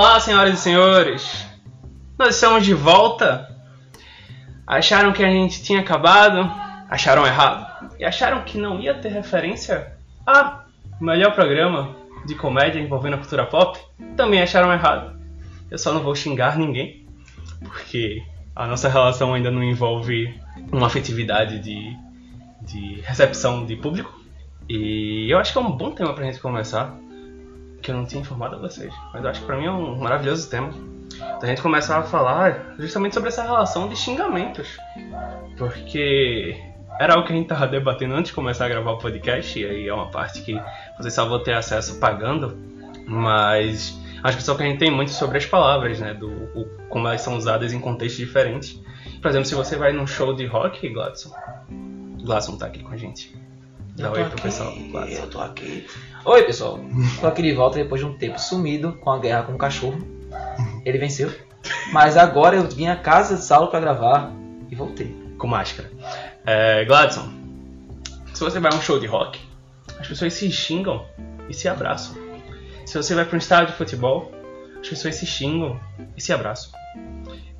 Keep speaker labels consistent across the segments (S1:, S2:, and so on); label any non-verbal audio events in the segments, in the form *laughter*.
S1: Olá, senhoras e senhores! Nós estamos de volta. Acharam que a gente tinha acabado? Acharam errado. E acharam que não ia ter referência a melhor programa de comédia envolvendo a cultura pop? Também acharam errado. Eu só não vou xingar ninguém, porque a nossa relação ainda não envolve uma afetividade de, de recepção de público. E eu acho que é um bom tema pra gente começar, que eu não tinha informado a vocês, mas eu acho que pra mim é um maravilhoso tema. Então a gente começar a falar justamente sobre essa relação de xingamentos, porque era algo que a gente tava debatendo antes de começar a gravar o podcast, e aí é uma parte que vocês só vão ter acesso pagando, mas acho que só que a gente tem muito sobre as palavras, né, do o, como elas são usadas em contextos diferentes. Por exemplo, se você vai num show de rock, Gladson, Gladson tá aqui com a gente. Dá
S2: Eu
S1: oi pro
S2: aqui,
S1: pessoal, Gladson.
S2: Eu tô aqui. Oi, pessoal. Tô aqui de volta depois de um tempo sumido com a guerra com o cachorro. Ele venceu. Mas agora eu vim à casa de Saulo pra gravar e voltei.
S1: com máscara. É, Gladson, se você vai a um show de rock, as pessoas se xingam e se abraçam. Se você vai para um estádio de futebol, as pessoas se xingam e se abraçam.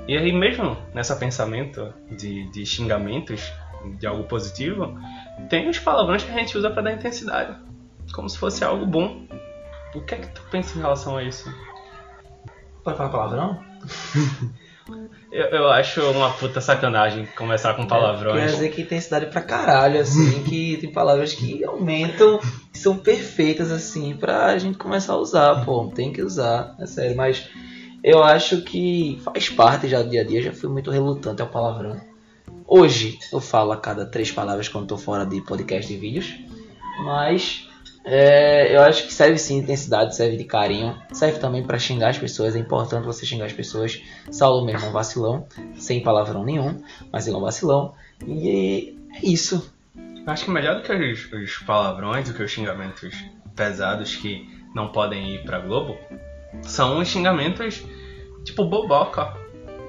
S1: E aí mesmo nessa pensamento de, de xingamentos, de algo positivo, tem os palavrões que a gente usa para dar intensidade, como se fosse algo bom. O que é que tu pensa em relação a isso?
S2: Pode falar palavrão? *laughs*
S1: Eu, eu acho uma puta sacanagem começar com palavrões.
S2: Quer dizer que tem cidade pra caralho, assim, *laughs* que tem palavras que aumentam, que são perfeitas, assim, pra gente começar a usar, pô. Tem que usar, é sério. Mas eu acho que faz parte já do dia a dia, já fui muito relutante ao palavrão. Hoje eu falo a cada três palavras quando tô fora de podcast e vídeos, mas é, eu acho que serve sim de intensidade, serve de carinho, serve também pra xingar as pessoas. É importante você xingar as pessoas. Saulo mesmo é um vacilão, sem palavrão nenhum, mas ele é um vacilão. E é isso.
S1: Eu Acho que melhor do que os, os palavrões, do que os xingamentos pesados que não podem ir pra Globo, são os xingamentos tipo boboca,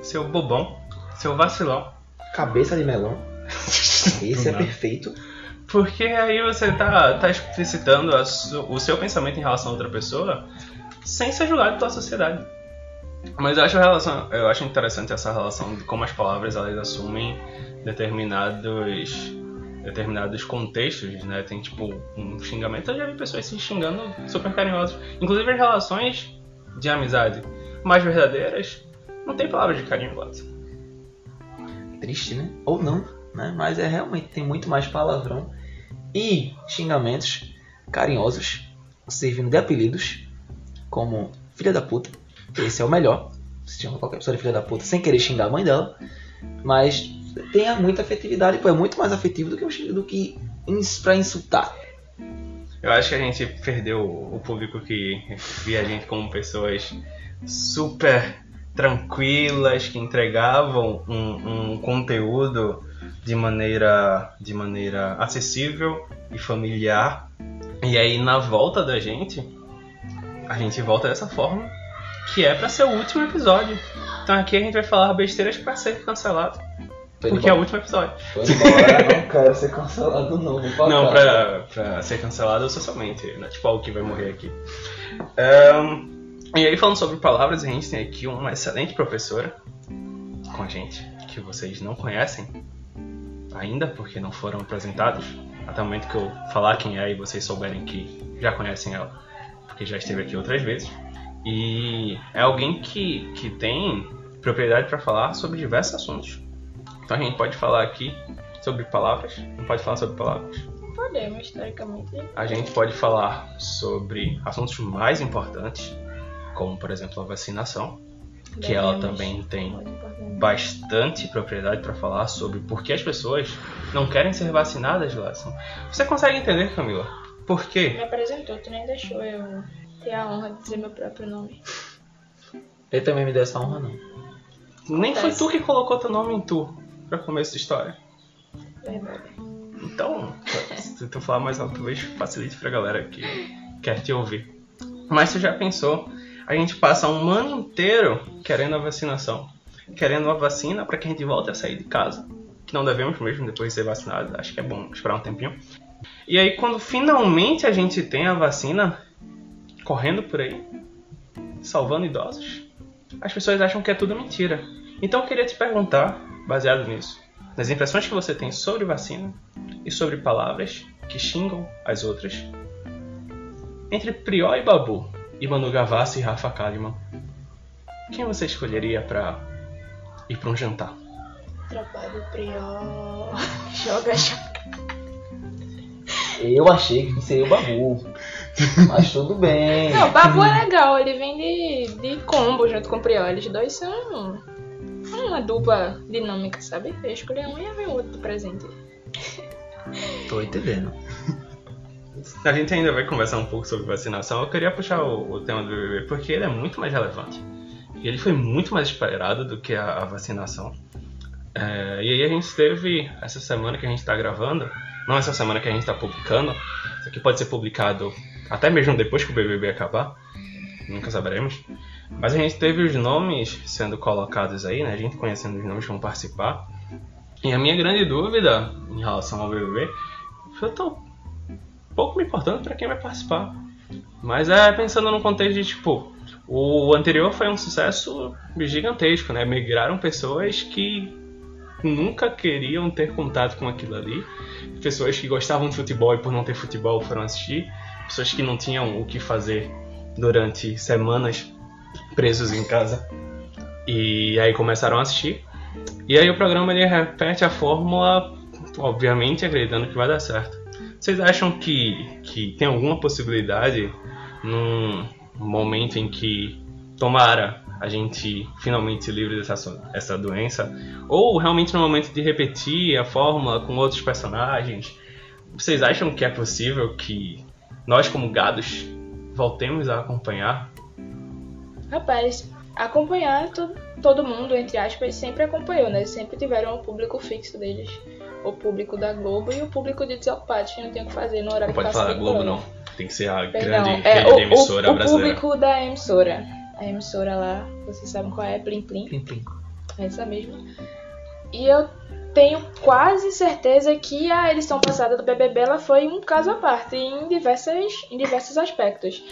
S1: seu bobão, seu vacilão.
S2: Cabeça de melão. *laughs* Esse é perfeito.
S1: Porque aí você tá, tá explicitando su- o seu pensamento em relação a outra pessoa sem ser julgado pela sociedade. Mas eu acho, relação, eu acho interessante essa relação de como as palavras elas assumem determinados determinados contextos, né? Tem tipo um xingamento, eu já vi pessoas se xingando super carinhosas. Inclusive as relações de amizade mais verdadeiras não tem palavras de carinho, Gladys.
S2: Triste, né? Ou não, né? Mas é realmente tem muito mais palavrão e xingamentos carinhosos, servindo de apelidos, como filha da puta. Esse é o melhor. Se chama qualquer pessoa de filha da puta sem querer xingar a mãe dela. Mas tenha muita afetividade, pô, é muito mais afetivo do que, um do que pra insultar.
S1: Eu acho que a gente perdeu o público que via a gente como pessoas super tranquilas, que entregavam um, um conteúdo de maneira, de maneira acessível e familiar. E aí na volta da gente, a gente volta dessa forma, que é pra ser o último episódio. Então aqui a gente vai falar besteiras pra ser cancelado, porque é o último episódio.
S2: Tô *laughs* não quero ser cancelado não. Vou
S1: Não, pra, pra ser cancelado socialmente, né? Tipo algo que vai morrer aqui. Ahn, e aí, falando sobre palavras, a gente tem aqui uma excelente professora com a gente, que vocês não conhecem ainda, porque não foram apresentados. Até o momento que eu falar quem é e vocês souberem que já conhecem ela, porque já esteve aqui outras vezes. E é alguém que, que tem propriedade para falar sobre diversos assuntos. Então a gente pode falar aqui sobre palavras, não pode falar sobre palavras.
S3: Podemos, teoricamente.
S1: A gente pode falar sobre assuntos mais importantes, como por exemplo a vacinação, que ela também tem
S3: importante.
S1: bastante propriedade para falar sobre por que as pessoas não querem ser vacinadas, Gladson. Você consegue entender, Camila? Por
S3: Me
S1: quê?
S3: apresentou, tu nem deixou eu ter a honra de dizer meu próprio nome.
S2: Ele também me deu essa honra não.
S1: Nem foi tu que colocou teu nome em tu para começo da história.
S3: Verdade.
S1: Então, se tu falar mais alto, talvez facilite pra galera que quer te ouvir. Mas você já pensou, a gente passa um ano inteiro querendo a vacinação, querendo a vacina para que a gente volte a sair de casa, que não devemos mesmo depois de ser vacinado, acho que é bom esperar um tempinho. E aí quando finalmente a gente tem a vacina correndo por aí, salvando idosos, as pessoas acham que é tudo mentira. Então eu queria te perguntar, baseado nisso, nas impressões que você tem sobre vacina e sobre palavras que xingam as outras, entre Prió e Babu, e Manu Gavassi e Rafa Kalimann, quem você escolheria para ir para um jantar?
S3: Trabalho prior. *laughs* Joga, joga.
S2: Eu achei que seria o Babu. Mas tudo bem.
S3: Não, o Babu é legal, ele vem de, de combo junto com o Priol. Eles dois são uma dupla dinâmica, sabe? Eu escolhi um e ia ver o outro do presente.
S2: Tô entendendo.
S1: A gente ainda vai conversar um pouco sobre vacinação. Eu queria puxar o, o tema do BBB porque ele é muito mais relevante. Ele foi muito mais esperado do que a, a vacinação. É, e aí a gente teve essa semana que a gente está gravando, não essa semana que a gente está publicando, isso aqui pode ser publicado até mesmo depois que o BBB acabar, nunca saberemos. Mas a gente teve os nomes sendo colocados aí, né? A gente conhecendo os nomes que vão participar. E a minha grande dúvida em relação ao BBB, eu tô pouco me importando para quem vai participar. Mas é pensando no contexto de tipo, o anterior foi um sucesso gigantesco, né? Migraram pessoas que nunca queriam ter contato com aquilo ali, pessoas que gostavam de futebol e por não ter futebol foram assistir, pessoas que não tinham o que fazer durante semanas presos em casa e aí começaram a assistir. E aí o programa ele repete a fórmula, obviamente acreditando que vai dar certo. Vocês acham que, que tem alguma possibilidade num momento em que tomara a gente finalmente se livre dessa essa doença, ou realmente no momento de repetir a fórmula com outros personagens, vocês acham que é possível que nós como gados voltemos a acompanhar?
S3: Rapaz, acompanhar to- todo mundo, entre aspas, sempre acompanhou, né? Sempre tiveram o público fixo deles. O público da Globo e o público de Desocupados, que não tem o que fazer no horário
S1: Não
S3: que
S1: pode falar Globo, não. Tem que ser a
S3: Perdão,
S1: grande
S3: é,
S1: rede
S3: o,
S1: emissora
S3: o, o
S1: brasileira.
S3: público da emissora. A emissora lá, vocês sabem qual é? Plim Plim.
S2: Plim, plim.
S3: Essa mesma. E eu tenho quase certeza que a edição passada do BBB ela foi um caso à parte em, diversas, em diversos aspectos.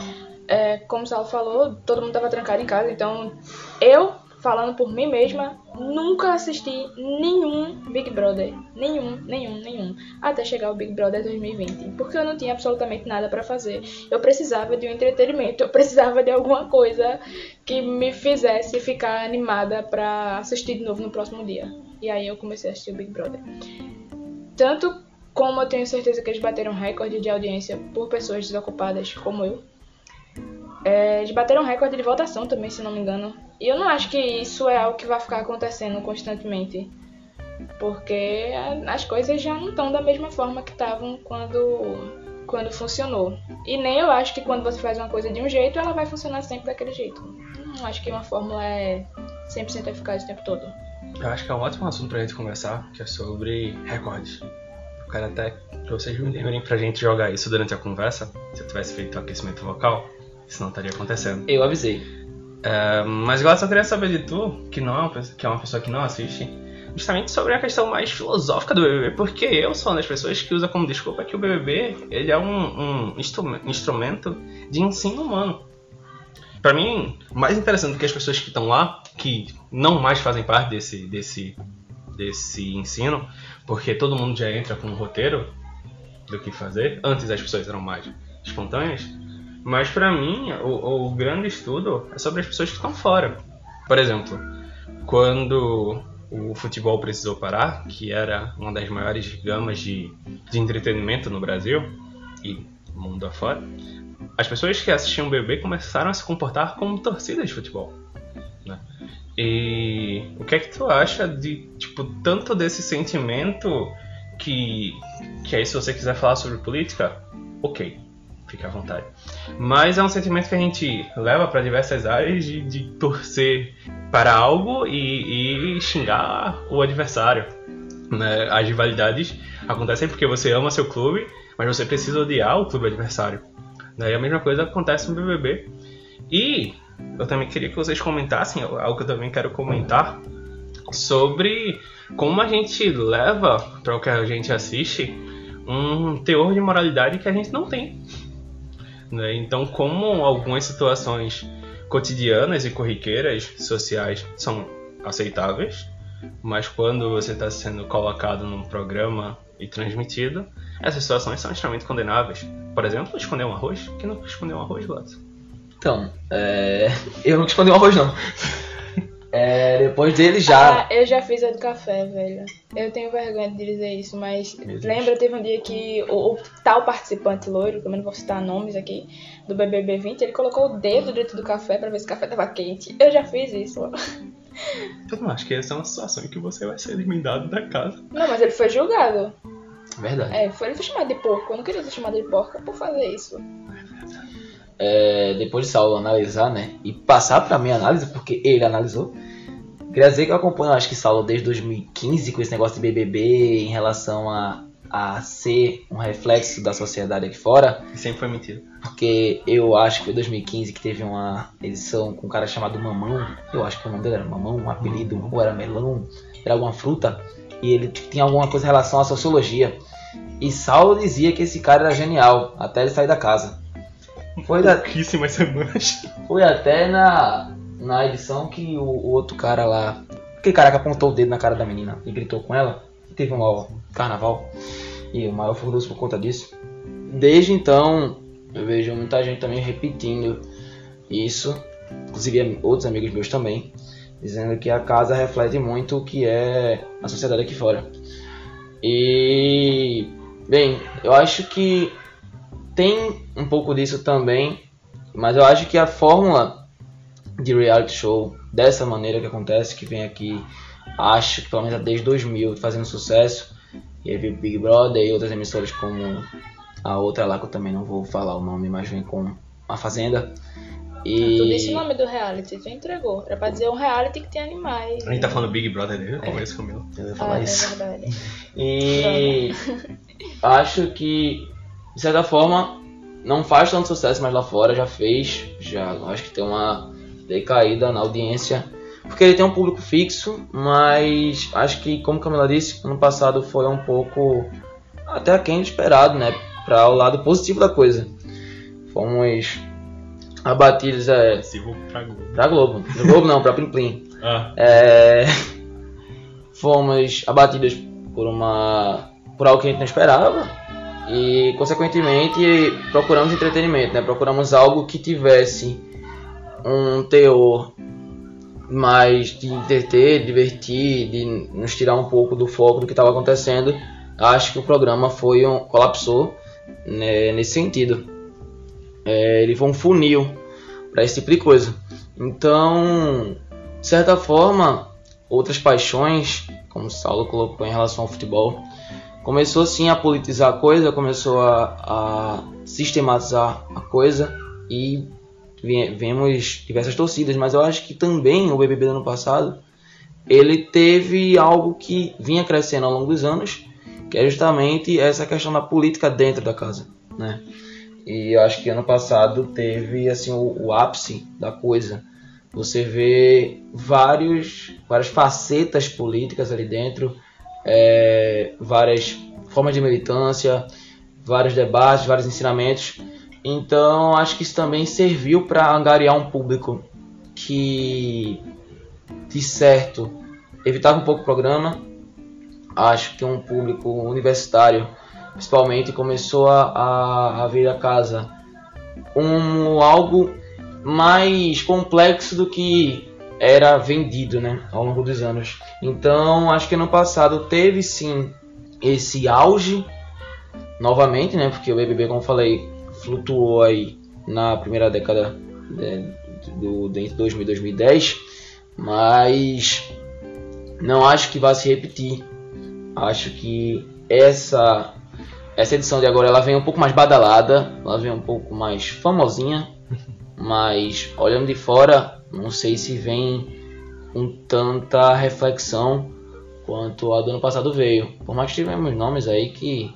S3: É, como o Saulo falou, todo mundo estava trancado em casa, então eu, falando por mim mesma, nunca assisti nenhum Big Brother. Nenhum, nenhum, nenhum. Até chegar o Big Brother 2020. Porque eu não tinha absolutamente nada para fazer. Eu precisava de um entretenimento, *laughs* eu precisava de alguma coisa que me fizesse ficar animada para assistir de novo no próximo dia. E aí eu comecei a assistir o Big Brother. Tanto como eu tenho certeza que eles bateram recorde de audiência por pessoas desocupadas como eu. É, eles bateram recorde de votação também, se não me engano. E eu não acho que isso é algo que vai ficar acontecendo constantemente. Porque as coisas já não estão da mesma forma que estavam quando, quando funcionou. E nem eu acho que quando você faz uma coisa de um jeito, ela vai funcionar sempre daquele jeito. Não acho que uma fórmula é 100% eficaz o tempo todo.
S1: Eu acho que é um ótimo assunto pra gente conversar, que é sobre recordes. Eu quero até que vocês me lembrem pra gente jogar isso durante a conversa, se eu tivesse feito o aquecimento vocal, isso não estaria acontecendo.
S2: Eu avisei.
S1: É, mas agora eu só queria saber de tu, que, não é uma, que é uma pessoa que não assiste, justamente sobre a questão mais filosófica do BBB, porque eu sou uma das pessoas que usa como desculpa que o BBB ele é um, um instru- instrumento de ensino humano. Pra mim, o mais interessante do que as pessoas que estão lá, que não mais fazem parte desse, desse, desse ensino, porque todo mundo já entra com um roteiro do que fazer, antes as pessoas eram mais espontâneas, mas pra mim, o, o grande estudo é sobre as pessoas que estão fora. Por exemplo, quando o futebol precisou parar, que era uma das maiores gamas de, de entretenimento no Brasil e mundo afora, as pessoas que assistiam o BBB começaram a se comportar como torcida de futebol. Né? E o que é que tu acha de tipo tanto desse sentimento que que aí se você quiser falar sobre política, ok, fique à vontade. Mas é um sentimento que a gente leva para diversas áreas de, de torcer para algo e, e xingar o adversário. Né? As rivalidades acontecem porque você ama seu clube, mas você precisa odiar o clube adversário. Né? E a mesma coisa acontece no BBB. E eu também queria que vocês comentassem algo que eu também quero comentar sobre como a gente leva para o que a gente assiste um teor de moralidade que a gente não tem. Né? Então, como algumas situações cotidianas e corriqueiras sociais são aceitáveis, mas quando você está sendo colocado num programa e transmitido, essas situações são extremamente condenáveis. Por exemplo, esconder um arroz. Quem não escondeu um arroz, Watson?
S2: Então, é... eu não escondi o arroz não. É, depois dele já.
S3: Ah, eu já fiz a do café, velho. Eu tenho vergonha de dizer isso, mas
S2: Meu Deus.
S3: lembra, teve um dia que o, o tal participante loiro, também não vou citar nomes aqui, do BBB 20, ele colocou o dedo dentro do café pra ver se o café tava quente. Eu já fiz isso.
S1: Eu não acho que essa é uma situação em que você vai ser eliminado da casa.
S3: Não, mas ele foi julgado.
S2: Verdade.
S3: É, foi, ele foi chamado de porco. Eu não queria ser chamado de porca por fazer isso.
S2: É, depois de Saulo analisar, né? E passar pra minha análise, porque ele analisou. Queria dizer que eu acompanho, acho que Saulo desde 2015 com esse negócio de BBB em relação a, a ser um reflexo da sociedade aqui fora.
S1: Sempre foi mentira.
S2: Porque eu acho que foi 2015 que teve uma edição com um cara chamado Mamão. Eu acho que o nome dele era Mamão, um apelido, ou era Melão, era alguma fruta. E ele tinha alguma coisa em relação à sociologia. E Saulo dizia que esse cara era genial, até ele sair da casa. Foi, da,
S1: Pouquíssimas semanas.
S2: foi até na, na edição que o, o outro cara lá. Aquele cara que apontou o dedo na cara da menina e gritou com ela. Teve um carnaval. E o maior furdunço por conta disso. Desde então, eu vejo muita gente também repetindo isso. Inclusive outros amigos meus também. Dizendo que a casa reflete muito o que é a sociedade aqui fora. E. Bem, eu acho que tem um pouco disso também, mas eu acho que a fórmula de reality show dessa maneira que acontece, que vem aqui, acho que pelo menos desde 2000 fazendo sucesso, e aí veio Big Brother e outras emissoras como a outra lá que eu também não vou falar o nome, mas vem com a Fazenda. E
S3: Tu disse o nome do reality, tu entregou. Era pra dizer um reality que tem animais.
S1: A gente tá falando Big Brother desde o começo comigo.
S2: eu ia
S3: Ah,
S2: falar
S3: é
S2: isso.
S3: verdade.
S2: E acho que, de certa forma, não faz tanto sucesso, mas lá fora já fez. Já acho que tem uma decaída na audiência. Porque ele tem um público fixo, mas acho que, como Camila disse, ano passado foi um pouco até aquém do esperado, né? Para o lado positivo da coisa. Fomos abatidos é,
S1: pra Globo.
S2: pra Globo. Pra Globo não, pra Plim Plim. *laughs*
S1: Ah,
S2: É, fomos abatidos por uma por algo que a gente não esperava e consequentemente procuramos entretenimento, né? Procuramos algo que tivesse um teor mais de entreter, divertir, de nos tirar um pouco do foco do que estava acontecendo. Acho que o programa foi um colapsou né, nesse sentido. É, ele foi um funil para esse tipo de coisa. Então, de certa forma, outras paixões, como o Saulo colocou em relação ao futebol, começou sim a politizar a coisa, começou a, a sistematizar a coisa e vemos diversas torcidas, mas eu acho que também o BBB do ano passado ele teve algo que vinha crescendo ao longo dos anos, que é justamente essa questão da política dentro da casa, né? E eu acho que ano passado teve assim o, o ápice da coisa. Você vê vários, várias facetas políticas ali dentro, é, várias formas de militância, vários debates, vários ensinamentos. Então acho que isso também serviu para angariar um público que, de certo, evitava um pouco o programa. Acho que um público universitário, principalmente, começou a, a, ver a casa um algo mais complexo do que era vendido, né, ao longo dos anos. Então, acho que ano passado teve sim esse auge novamente, né, porque o BBB, como falei, flutuou aí na primeira década né, do de entre 2000 e 2010, mas não acho que vai se repetir. Acho que essa essa edição de agora ela vem um pouco mais badalada, ela vem um pouco mais famosinha, *laughs* mas olhando de fora, não sei se vem com tanta reflexão quanto a do ano passado veio. Por mais que tivemos nomes aí que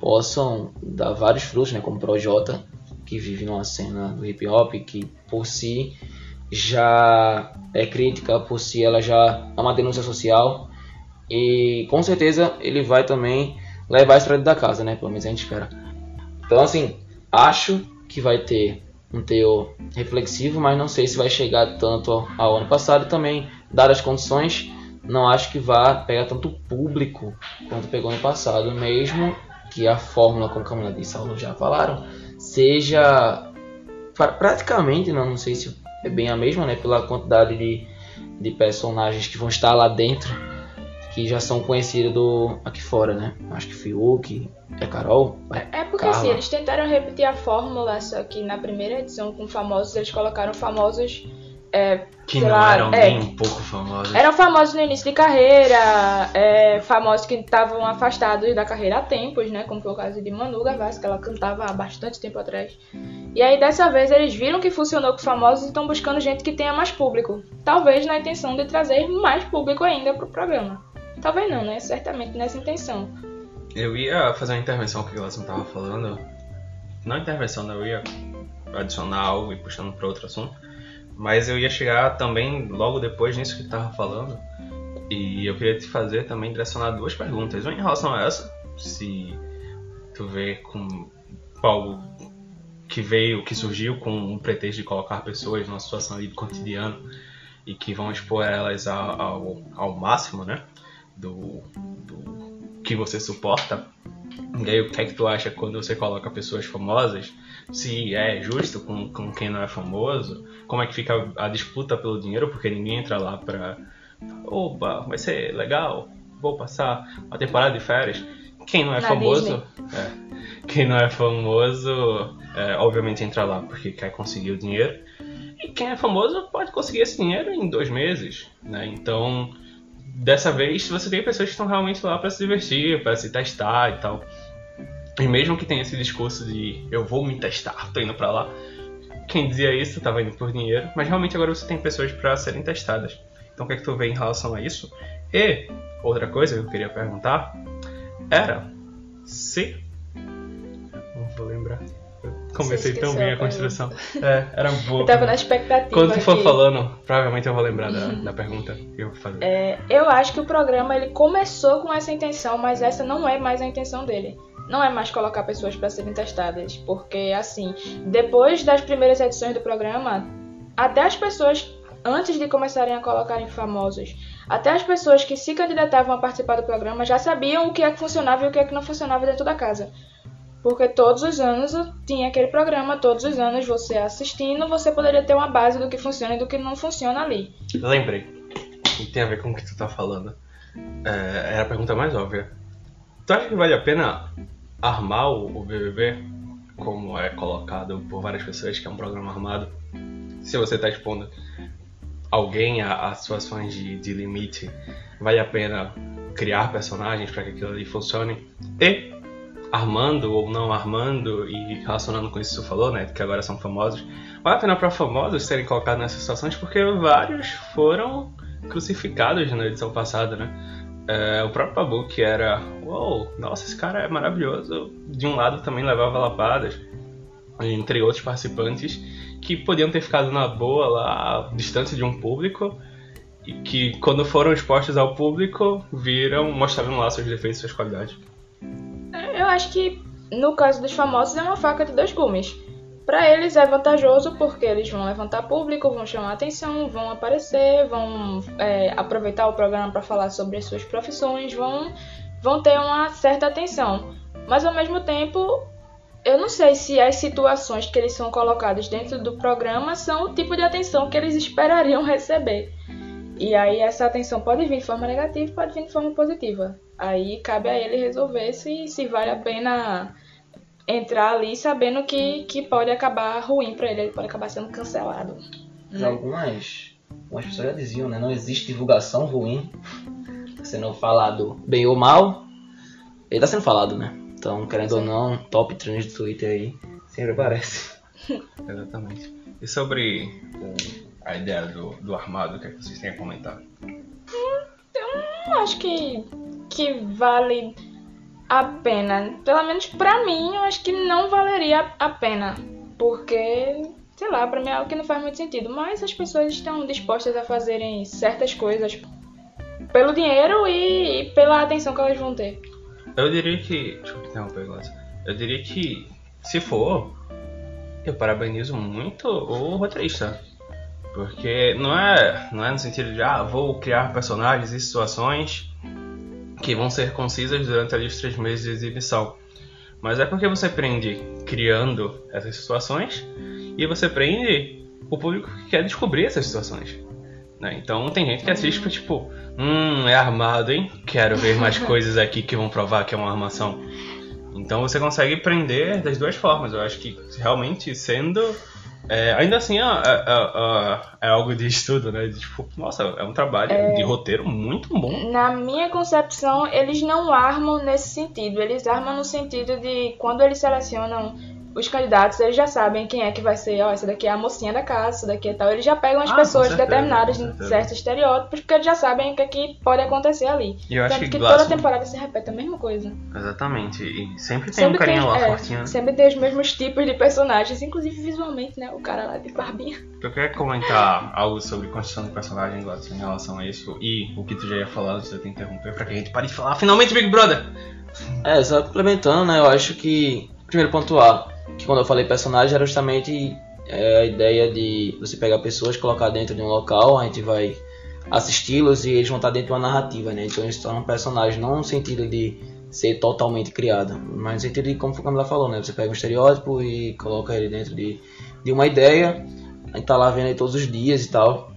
S2: possam dar vários frutos, né, como Projota, que vive numa cena do hip hop que por si já é crítica, por si ela já é uma denúncia social e com certeza ele vai também levar isso pra dentro da casa, né? Pelo menos a gente espera. Então, assim, acho que vai ter um teor reflexivo, mas não sei se vai chegar tanto ao, ano passado. Também, dadas as condições, não acho que vá pegar tanto público quanto pegou no passado, mesmo que a fórmula, como Camila e Saulo já falaram, seja pra- praticamente, não, não sei se é bem a mesma, né, pela quantidade de, de personagens que vão estar lá dentro, que já são conhecidos do aqui fora, né? Acho que Fiuk, é Carol,
S3: É porque
S2: Carla.
S3: assim, eles tentaram repetir a fórmula, só que na primeira edição com famosos, eles colocaram famosos. é,
S1: Que não
S3: lá,
S1: eram
S3: é,
S1: nem um pouco famosos.
S3: Eram famosos no início de carreira, é, famosos que estavam afastados da carreira há tempos, né? Como foi o caso de Manu Gavassi, que ela cantava há bastante tempo atrás. E aí dessa vez eles viram que funcionou com os famosos e estão buscando gente que tenha mais público. Talvez na intenção de trazer mais público ainda pro programa. Talvez não, né? Certamente nessa intenção.
S1: Eu ia fazer uma intervenção que o Glasson tava falando. Não intervenção, né? Eu ia adicionar algo e puxando para outro assunto. Mas eu ia chegar também logo depois nisso que tu tava falando. E eu queria te fazer também direcionar duas perguntas. Uma em relação a essa, se tu vê com algo que veio, que surgiu com um pretexto de colocar pessoas numa situação ali do cotidiano e que vão expor elas ao, ao, ao máximo, né? Do, do que você suporta. E aí, o que é que tu acha quando você coloca pessoas famosas? Se é justo com, com quem não é famoso? Como é que fica a disputa pelo dinheiro? Porque ninguém entra lá pra. Opa, vai ser legal, vou passar uma temporada de férias. Quem não é
S3: Na
S1: famoso. é, quem não é famoso, é, obviamente entra lá porque quer conseguir o dinheiro. E quem é famoso pode conseguir esse dinheiro em dois meses, né? Então, dessa vez você tem pessoas que estão realmente lá para se divertir, para se testar e tal. E mesmo que tenha esse discurso de eu vou me testar, tô indo pra lá. Quem dizia isso tava indo por dinheiro, mas realmente agora você tem pessoas para serem testadas. Então o que é que tu vê em relação a isso? E outra coisa que eu queria perguntar era se não vou lembrar. Comecei tão bem
S3: a
S1: construção. É, era boa.
S3: Eu tava na expectativa.
S1: Quando tu for
S3: aqui.
S1: falando, provavelmente eu vou lembrar da, *laughs* da pergunta que eu vou fazer.
S3: É, eu acho que o programa ele começou com essa intenção, mas essa não é mais a intenção dele. Não é mais colocar pessoas para serem testadas, porque assim, depois das primeiras edições do programa, até as pessoas antes de começarem a colocarem famosos, até as pessoas que se candidatavam a participar do programa já sabiam o que é que funcionava e o que é que não funcionava dentro da casa. Porque todos os anos tinha aquele programa, todos os anos você assistindo, você poderia ter uma base do que funciona e do que não funciona ali.
S1: Lembrei. E tem a ver com o que tu tá falando. É, era a pergunta mais óbvia. Tu acha que vale a pena armar o, BBB, como é colocado por várias pessoas, que é um programa armado? Se você tá expondo alguém a, a situações de, de limite, vale a pena criar personagens para que aquilo ali funcione? E armando ou não armando e relacionando com isso que você falou, né, que agora são famosos, vale a pena para famosos serem colocados nessas situações porque vários foram crucificados na edição passada, né? É, o próprio Babu, que era, uou, nossa, esse cara é maravilhoso, de um lado também levava lapadas, entre outros participantes que podiam ter ficado na boa lá, distante de um público, e que quando foram expostos ao público, viram, mostraram lá seus defeitos e suas qualidades.
S3: Eu acho que no caso dos famosos é uma faca de dois gumes. Pra eles é vantajoso porque eles vão levantar público, vão chamar atenção, vão aparecer, vão é, aproveitar o programa para falar sobre as suas profissões, vão, vão ter uma certa atenção. Mas ao mesmo tempo, eu não sei se as situações que eles são colocados dentro do programa são o tipo de atenção que eles esperariam receber. E aí essa atenção pode vir de forma negativa, pode vir de forma positiva. Aí cabe a ele resolver se, se vale a pena entrar ali sabendo que, que pode acabar ruim pra ele, ele pode acabar sendo cancelado. Né?
S2: algumas, algumas pessoas já diziam, né? Não existe divulgação ruim. Sendo falado bem ou mal. Ele tá sendo falado, né? Então, querendo ou não, top trends do Twitter aí sempre aparece. *laughs*
S1: Exatamente. E sobre a ideia do, do armado, o que, é que vocês têm a comentar?
S3: Eu acho que, que vale a pena. Pelo menos pra mim, eu acho que não valeria a pena. Porque, sei lá, pra mim é algo que não faz muito sentido. Mas as pessoas estão dispostas a fazerem certas coisas pelo dinheiro e, pela atenção que elas vão ter.
S1: Eu diria que. Deixa eu interromper, Glaucio. Eu diria que, se for, eu parabenizo muito o roteirista. Porque não é, não é no sentido de, ah, vou criar personagens e situações que vão ser concisas durante ali os três meses de exibição. Mas é porque você prende criando essas situações e você prende o público que quer descobrir essas situações. Né? Então tem gente que assiste pra tipo, hum, é armado, hein? Quero ver mais *laughs* coisas aqui que vão provar que é uma armação. Então você consegue prender das duas formas. Eu acho que realmente sendo. É, ainda assim é, é- é- é algo de estudo, né? Tipo, nossa, é um trabalho de roteiro muito bom.
S3: Na minha concepção, eles não armam nesse sentido. Eles armam no sentido de quando eles selecionam os candidatos, eles já sabem quem é que vai ser, ó, essa daqui é a mocinha da casa, essa daqui é tal. Eles já pegam as
S1: Ah,
S3: pessoas
S1: certeza,
S3: determinadas em certos estereótipos, porque eles já sabem o que, é que pode acontecer ali.
S1: E eu acho
S3: Tanto
S1: que
S3: que
S1: Glass-
S3: toda temporada se repete a mesma coisa.
S1: Exatamente. E sempre tem um
S3: Sempre
S1: carinha
S3: tem,
S1: lá
S3: é,
S1: fortinho. né?
S3: sempre tem os mesmos tipos de personagens, inclusive visualmente, né? O cara lá de barbinha.
S1: Eu queria comentar algo sobre construção de personagem em relação a isso e o que tu já ia falar antes de eu te interromper pra que a gente pare de falar finalmente Big Brother!
S2: É, só complementando, né? Eu acho que. Primeiro pontuar, que quando eu falei personagem era justamente é, a ideia de você pegar pessoas, colocar dentro de um local, a gente vai assisti-los e eles vão estar dentro de uma narrativa, né? Então eles tornam personagens, não no sentido de ser totalmente criado, mas no sentido de, como o Camila falou, né? Você pega um estereótipo e coloca ele dentro de, de uma ideia, a gente tá lá vendo aí todos os dias e tal.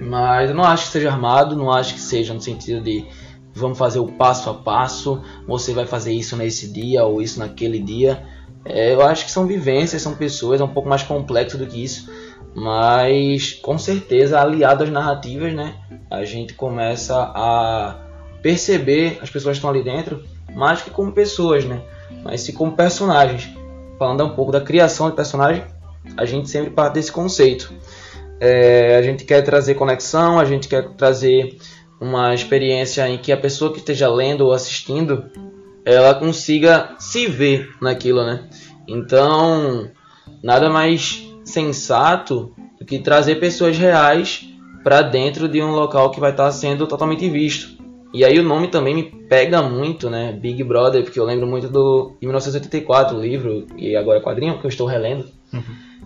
S2: Mas eu não acho que seja armado, não acho que seja no sentido de vamos fazer o passo a passo, você vai fazer isso nesse dia ou isso naquele dia. É, eu acho que são vivências, são pessoas, é um pouco mais complexo do que isso, mas com certeza aliado às narrativas, né? A gente começa a perceber as pessoas que estão ali dentro mais que como pessoas, né? Mas sim como personagens. Falando um pouco da criação de personagem, a gente sempre parte desse conceito. É, a gente quer trazer conexão, a gente quer trazer uma experiência em que a pessoa que esteja lendo ou assistindo ela consiga se ver naquilo, né? Então, nada mais sensato do que trazer pessoas reais para dentro de um local que vai estar sendo totalmente visto. E aí o nome também me pega muito, né? Big Brother, porque eu lembro muito do de 1984, o livro e agora quadrinho que eu estou relendo,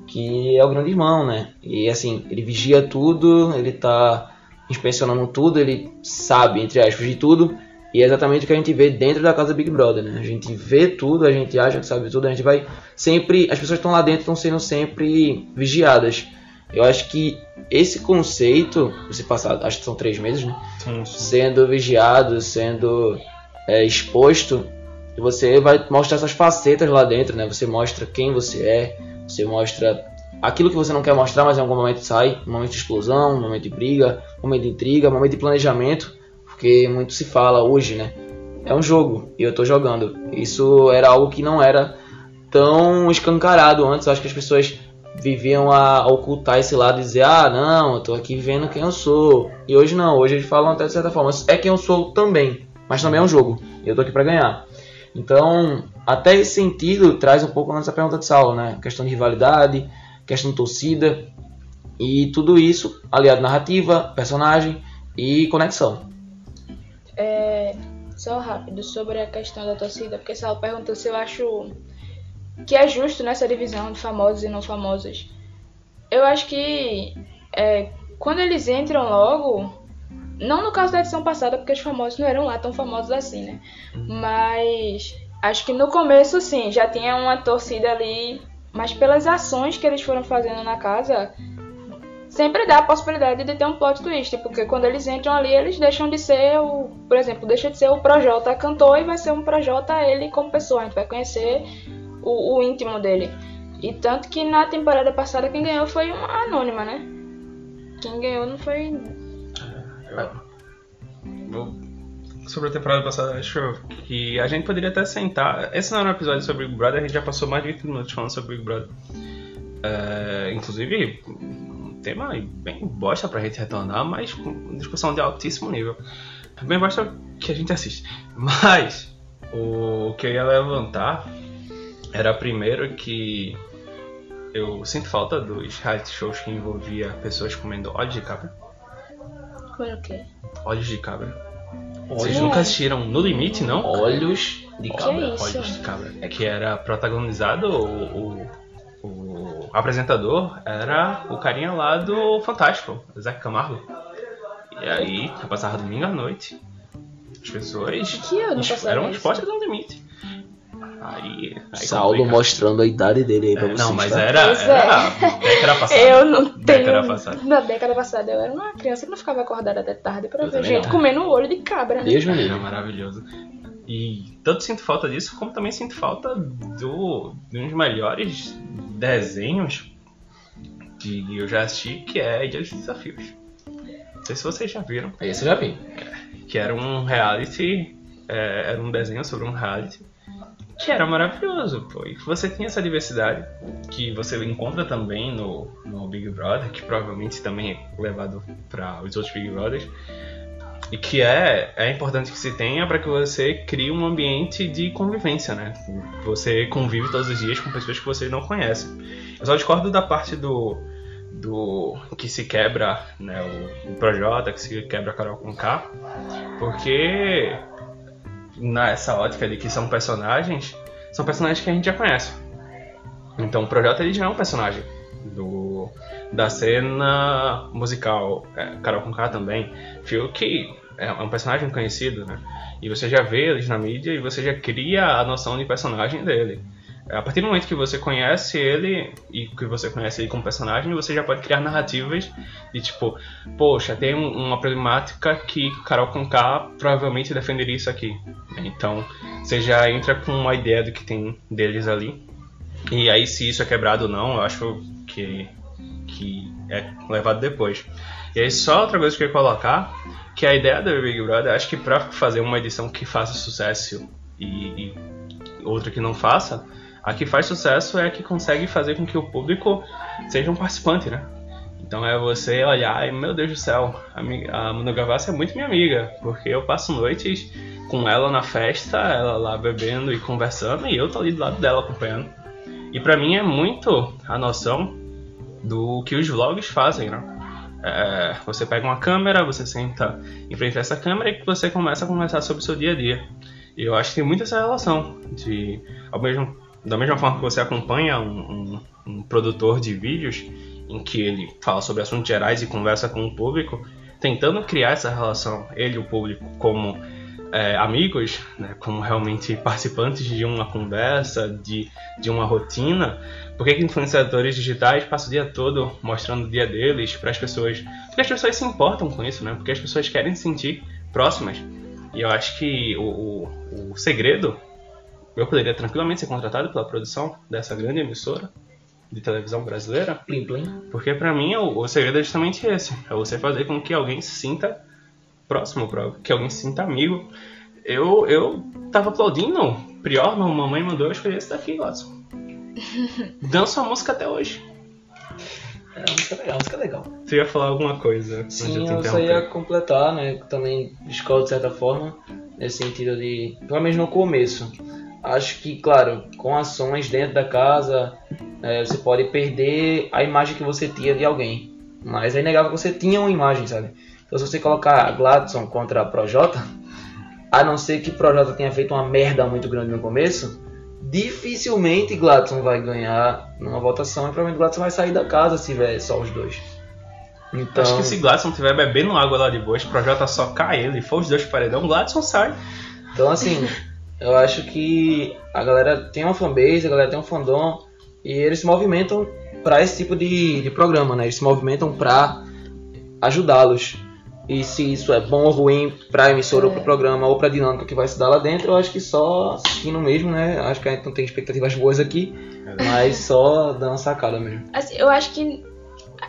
S2: que é o Grande Irmão, né? E assim, ele vigia tudo, ele tá inspecionando tudo, ele sabe, entre aspas, de tudo. E é exatamente o que a gente vê dentro da casa Big Brother, né? A gente vê tudo, a gente acha que sabe tudo, a gente vai sempre. As pessoas que estão lá dentro estão sendo sempre vigiadas. Eu acho que esse conceito, você passar, acho que são três meses, né? Sendo vigiado, sendo é, exposto, você vai mostrar essas facetas lá dentro, né? Você mostra quem você é, você mostra aquilo que você não quer mostrar, mas em algum momento sai, um momento de explosão, um momento de briga, um momento de intriga, um momento de planejamento, porque muito se fala hoje, né? É um jogo e eu tô jogando. Isso era algo que não era tão escancarado antes. Eu acho que as pessoas viviam a ocultar esse lado e dizer: ah, não, eu tô aqui vendo quem eu sou. E hoje não, hoje eles falam até de certa forma: é quem eu sou também, mas também é um jogo e eu tô aqui pra ganhar. Então, até esse sentido traz um pouco a nossa pergunta de Saulo, né? Questão de rivalidade, questão de torcida e tudo isso aliado narrativa, personagem e conexão.
S3: Só rápido sobre a questão da torcida, porque Saulo perguntou se eu acho que é justo nessa divisão de famosos e não famosos. Eu acho que é, quando eles entram logo, não no caso da edição passada, porque os famosos não eram lá tão famosos assim, né? Mas acho que no começo sim, já tinha uma torcida ali, mas pelas ações que eles foram fazendo na casa, sempre dá a possibilidade de ter um plot twist, porque quando eles entram ali, eles deixam de ser o, por exemplo, deixa de ser o Projota cantor e vai ser um Projota ele como pessoa, a gente vai conhecer o, o íntimo dele. E tanto que na temporada passada quem ganhou foi uma anônima, né? Quem ganhou não foi.
S1: Vou- Sobre a temporada passada, acho que a gente poderia até sentar. Esse não era um episódio sobre Big Brother, a gente já passou mais de 20 minutos falando sobre Big Brother. É, inclusive, tema bem bosta pra gente retornar, mas com discussão de altíssimo nível. Bem bosta que a gente assiste. *laughs* Mas, o que eu ia levantar era primeiro que eu sinto falta dos reality shows que envolvia pessoas comendo olhos de cabra.
S3: Foi o quê?
S1: Olhos de cabra. Vocês nunca assistiram No Limite, não?
S2: Olhos de
S3: Que
S2: cabra.
S3: isso?
S1: Olhos de cabra. É que era protagonizado o, o, o o apresentador era o carinha lá do Fantástico, Zé Camargo. E aí, passava domingo à noite. As pessoas
S3: Que ano
S1: eram
S3: isso?
S1: expostas ao limite. Aí, aí
S2: Saulo
S1: complica.
S2: mostrando a idade dele aí pra
S1: É,
S2: vocês.
S1: não, mas
S2: tá?
S1: era,
S3: Pois
S1: era década *laughs* passada.
S3: Eu não
S1: Década
S3: tenho.
S1: passada.
S3: Na década passada eu era uma criança que não ficava acordada até tarde pra
S1: Eu
S3: ver gente
S1: não.
S3: comendo um olho de cabra. Né?
S2: Deus me
S1: Era maravilhoso. E tanto sinto falta disso, como também sinto falta do, de um dos melhores desenhos que eu já assisti, que é Ilha dos Desafios. Não sei se vocês já viram.
S2: Esse eu já vi.
S1: Que era um reality, é, era um desenho sobre um reality, que era maravilhoso, pô. E você tinha essa diversidade, que você encontra também no, no Big Brother, que provavelmente também é levado para os outros Big Brothers. E que é, é importante que se tenha para que você crie um ambiente de convivência, né? Você convive todos os dias com pessoas que você não conhece. Eu só discordo da parte do, do que se quebra né, o, o Projota, que se quebra a Carol com K, porque nessa ótica de que são personagens, são personagens que a gente já conhece. Então o Projota ele já é um personagem do, da cena musical, é, Carol com K também, Fiuk é um personagem conhecido, né? E você já vê eles na mídia e você já cria a noção de personagem dele. A partir do momento que você conhece ele e que você conhece ele como personagem, você já pode criar narrativas de tipo, poxa, tem um- uma problemática que Carol Conká provavelmente defenderia isso aqui. Então, você já entra com uma ideia do que tem deles ali. E aí, se isso é quebrado ou não, eu acho que, que é levado depois. E aí, só outra coisa que eu ia colocar, que a ideia do Big Brother, acho que pra fazer uma edição que faça sucesso e, e outra que não faça, a que faz sucesso é a que consegue fazer com que o público seja um participante, né? Então é você olhar e, meu Deus do céu, a, mi- a Manu Gavassi é muito minha amiga, porque eu passo noites com ela na festa, ela lá bebendo e conversando, e eu tô ali do lado dela acompanhando. E pra mim é muito a noção do que os vlogs fazem, né? É, você pega uma câmera, você senta em frente a essa câmera e você começa a conversar sobre o seu dia a dia. E eu acho que tem muito essa relação de, ao mesmo, da mesma forma que você acompanha um, um- um produtor de vídeos em que ele fala sobre assuntos gerais e conversa com o público, tentando criar essa relação, ele e o público, como é, amigos, né, como realmente participantes de uma conversa, de, de uma rotina. Por que, que influenciadores digitais passam o dia todo mostrando o dia deles para as pessoas? Porque as pessoas se importam com isso, né? Porque as pessoas querem se sentir próximas. E eu acho que o, o, o segredo, eu poderia tranquilamente ser contratado pela produção dessa grande emissora de televisão brasileira,
S2: Plim, plim.
S1: porque pra mim o, o segredo é justamente esse: é você fazer com que alguém se sinta próximo, pra, que alguém se sinta amigo. Eu, eu tava aplaudindo Prior, não, mamãe mandou eu escolher esse daqui, Watson. *laughs* Danço a música até hoje.
S2: É, uma música legal, uma música legal.
S1: Você ia falar alguma coisa?
S2: Sim,
S1: te
S2: eu só ia completar, né? Também discordo de certa forma, nesse sentido de. Pelo menos no começo. Acho que, claro, com ações dentro da casa, é, você pode perder a imagem que você tinha de alguém. Mas é inegável que você tinha uma imagem, sabe? Então, se você colocar Gladson contra Projota, a não ser que Projota tenha feito uma merda muito grande no começo, dificilmente Gladson vai ganhar numa votação e provavelmente Gladson vai sair da casa se tiver só os dois. Então,
S1: Acho que se Gladson estiver bebendo água lá de boa, o Projota só cai ele, for os dois paredão, Gladson sai.
S2: Então, assim, *laughs* eu acho que a galera tem uma fanbase, a galera tem um fandom e eles se movimentam pra esse tipo de, de programa, né? Eles se movimentam pra ajudá-los. E se isso é bom ou ruim pra emissora ou pro programa ou pra dinâmica que vai se dar lá dentro, eu acho que só assistindo mesmo, né? Acho que a gente não tem expectativas boas aqui, mas só dando uma sacada mesmo.
S3: Assim, eu acho que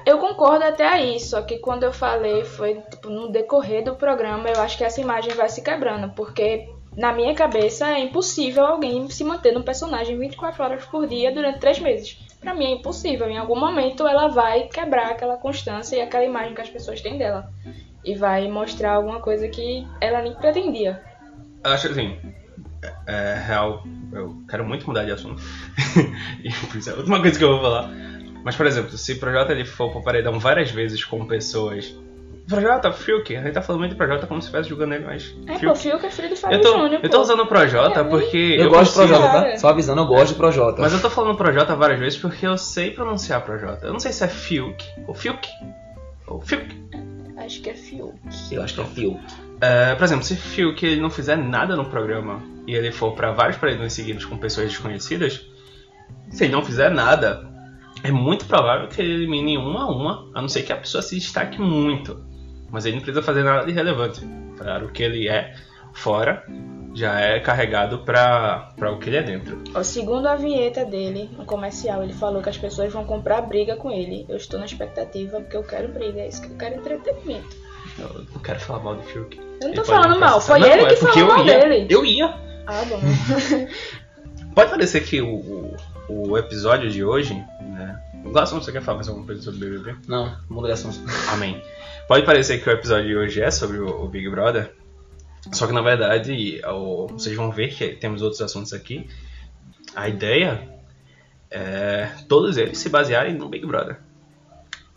S3: eu concordo até aí, só que quando eu falei foi tipo, no decorrer do programa, eu acho que essa imagem vai se quebrando, porque na minha cabeça é impossível alguém se manter num personagem 24 horas por dia durante três meses. Pra mim é impossível. Em algum momento ela vai quebrar aquela constância e aquela imagem que as pessoas têm dela. E vai mostrar alguma coisa que ela nem pretendia.
S1: Acho assim, é, é real, eu quero muito mudar de assunto. *laughs* e por isso é a última coisa que eu vou falar. Mas, por exemplo, se o projeto ele for pro paredão várias vezes com pessoas Projota, Fiuk. A gente tá falando muito de Projota como se estivesse jogando ele, mas.
S3: É,
S1: Fiuk.
S3: pô, Fiuk é filho do Fábio
S1: Eu tô,
S3: Júnior,
S1: eu tô usando o Projota
S3: É,
S1: porque.
S2: Eu, gosto de
S1: consigo-
S2: Projota, tá? Só avisando, eu gosto de Projota.
S1: Mas eu tô falando Projota várias vezes porque eu sei pronunciar Projota. Eu não sei se é Fiuk ou Fiuk. Ou Fiuk.
S3: Acho que é Fiuk.
S2: Eu acho que é Fio.
S1: É, por exemplo, se Fiuk ele não fizer nada no programa e ele for pra vários paredões seguidos com pessoas desconhecidas, se ele não fizer nada, é muito provável que ele elimine uma a uma, a não ser que a pessoa se destaque muito. Mas ele não precisa fazer nada de relevante. Claro, o que ele é fora já é carregado pra, pra o que ele é dentro.
S3: Ó, segundo a vinheta dele, no comercial, ele falou que as pessoas vão comprar briga com ele. Eu estou na expectativa porque eu quero briga, é isso que eu quero entretenimento.
S1: Eu não quero falar mal do Fiuk.
S3: Eu não
S1: Ele
S3: tô
S1: pode
S3: falando mal, foi
S1: Não,
S3: ele
S1: é
S3: que
S1: porque
S3: falou mal
S1: eu ia.
S3: dele.
S1: Eu ia.
S3: Ah, bom. *laughs* *laughs*
S1: Pode parecer que o, o, o episódio de hoje, né? Glasson, você quer falar mais alguma coisa sobre o BBB?
S2: Não, muda de assunto.
S1: Amém. Pode parecer que o episódio de hoje é sobre o, o Big Brother, só que na verdade o- vocês vão ver que temos outros assuntos aqui. A ideia é todos eles se basearem no Big Brother.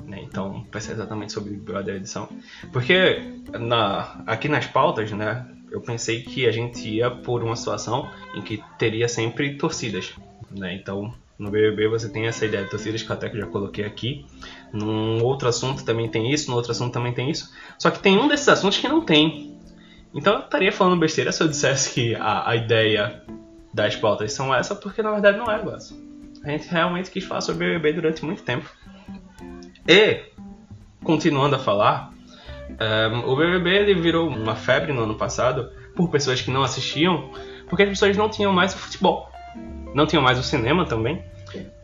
S1: né? Então vai ser exatamente sobre Big Brother a edição. Porque na, aqui nas pautas, né, eu pensei que a gente ia por uma situação em que teria sempre torcidas. Né? Então no BBB você tem essa ideia de torcidas que até que já coloquei aqui. Num outro assunto também tem isso, no outro assunto também tem isso. Só que tem um desses assuntos que não tem. Então eu estaria falando besteira se eu dissesse que a, a ideia das pautas são essa, porque na verdade não é, Glass. A gente realmente quis falar sobre o BBB durante muito tempo. E, continuando a falar, ehm, o BBB ele virou uma febre no ano passado por pessoas que não assistiam, porque as pessoas não tinham mais o futebol. Não tinham mais o cinema também.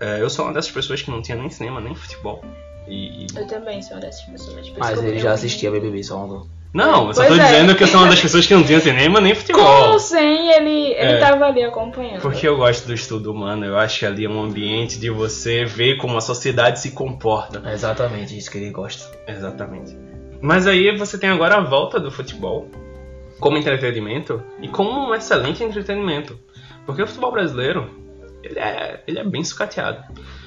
S1: Eh, eu sou uma dessas pessoas que não tinha nem cinema, nem futebol. E, e-
S3: Eu também sou uma dessas pessoas.
S2: Mas ele já assistia BBB, só um...
S1: Não, eu só
S3: Pois
S1: tô
S3: é.
S1: dizendo que eu sou uma das pessoas que não tinha cinema nem futebol.
S3: Como sem ele, ele
S1: É.
S3: tava ali acompanhando.
S1: Porque eu gosto do estudo humano, eu acho que ali é um ambiente de você ver como a sociedade se comporta.
S2: É exatamente isso que ele gosta.
S1: Exatamente. Mas aí você tem agora a volta do futebol como entretenimento e como um excelente entretenimento. Porque o futebol brasileiro, ele é, ele é bem sucateado.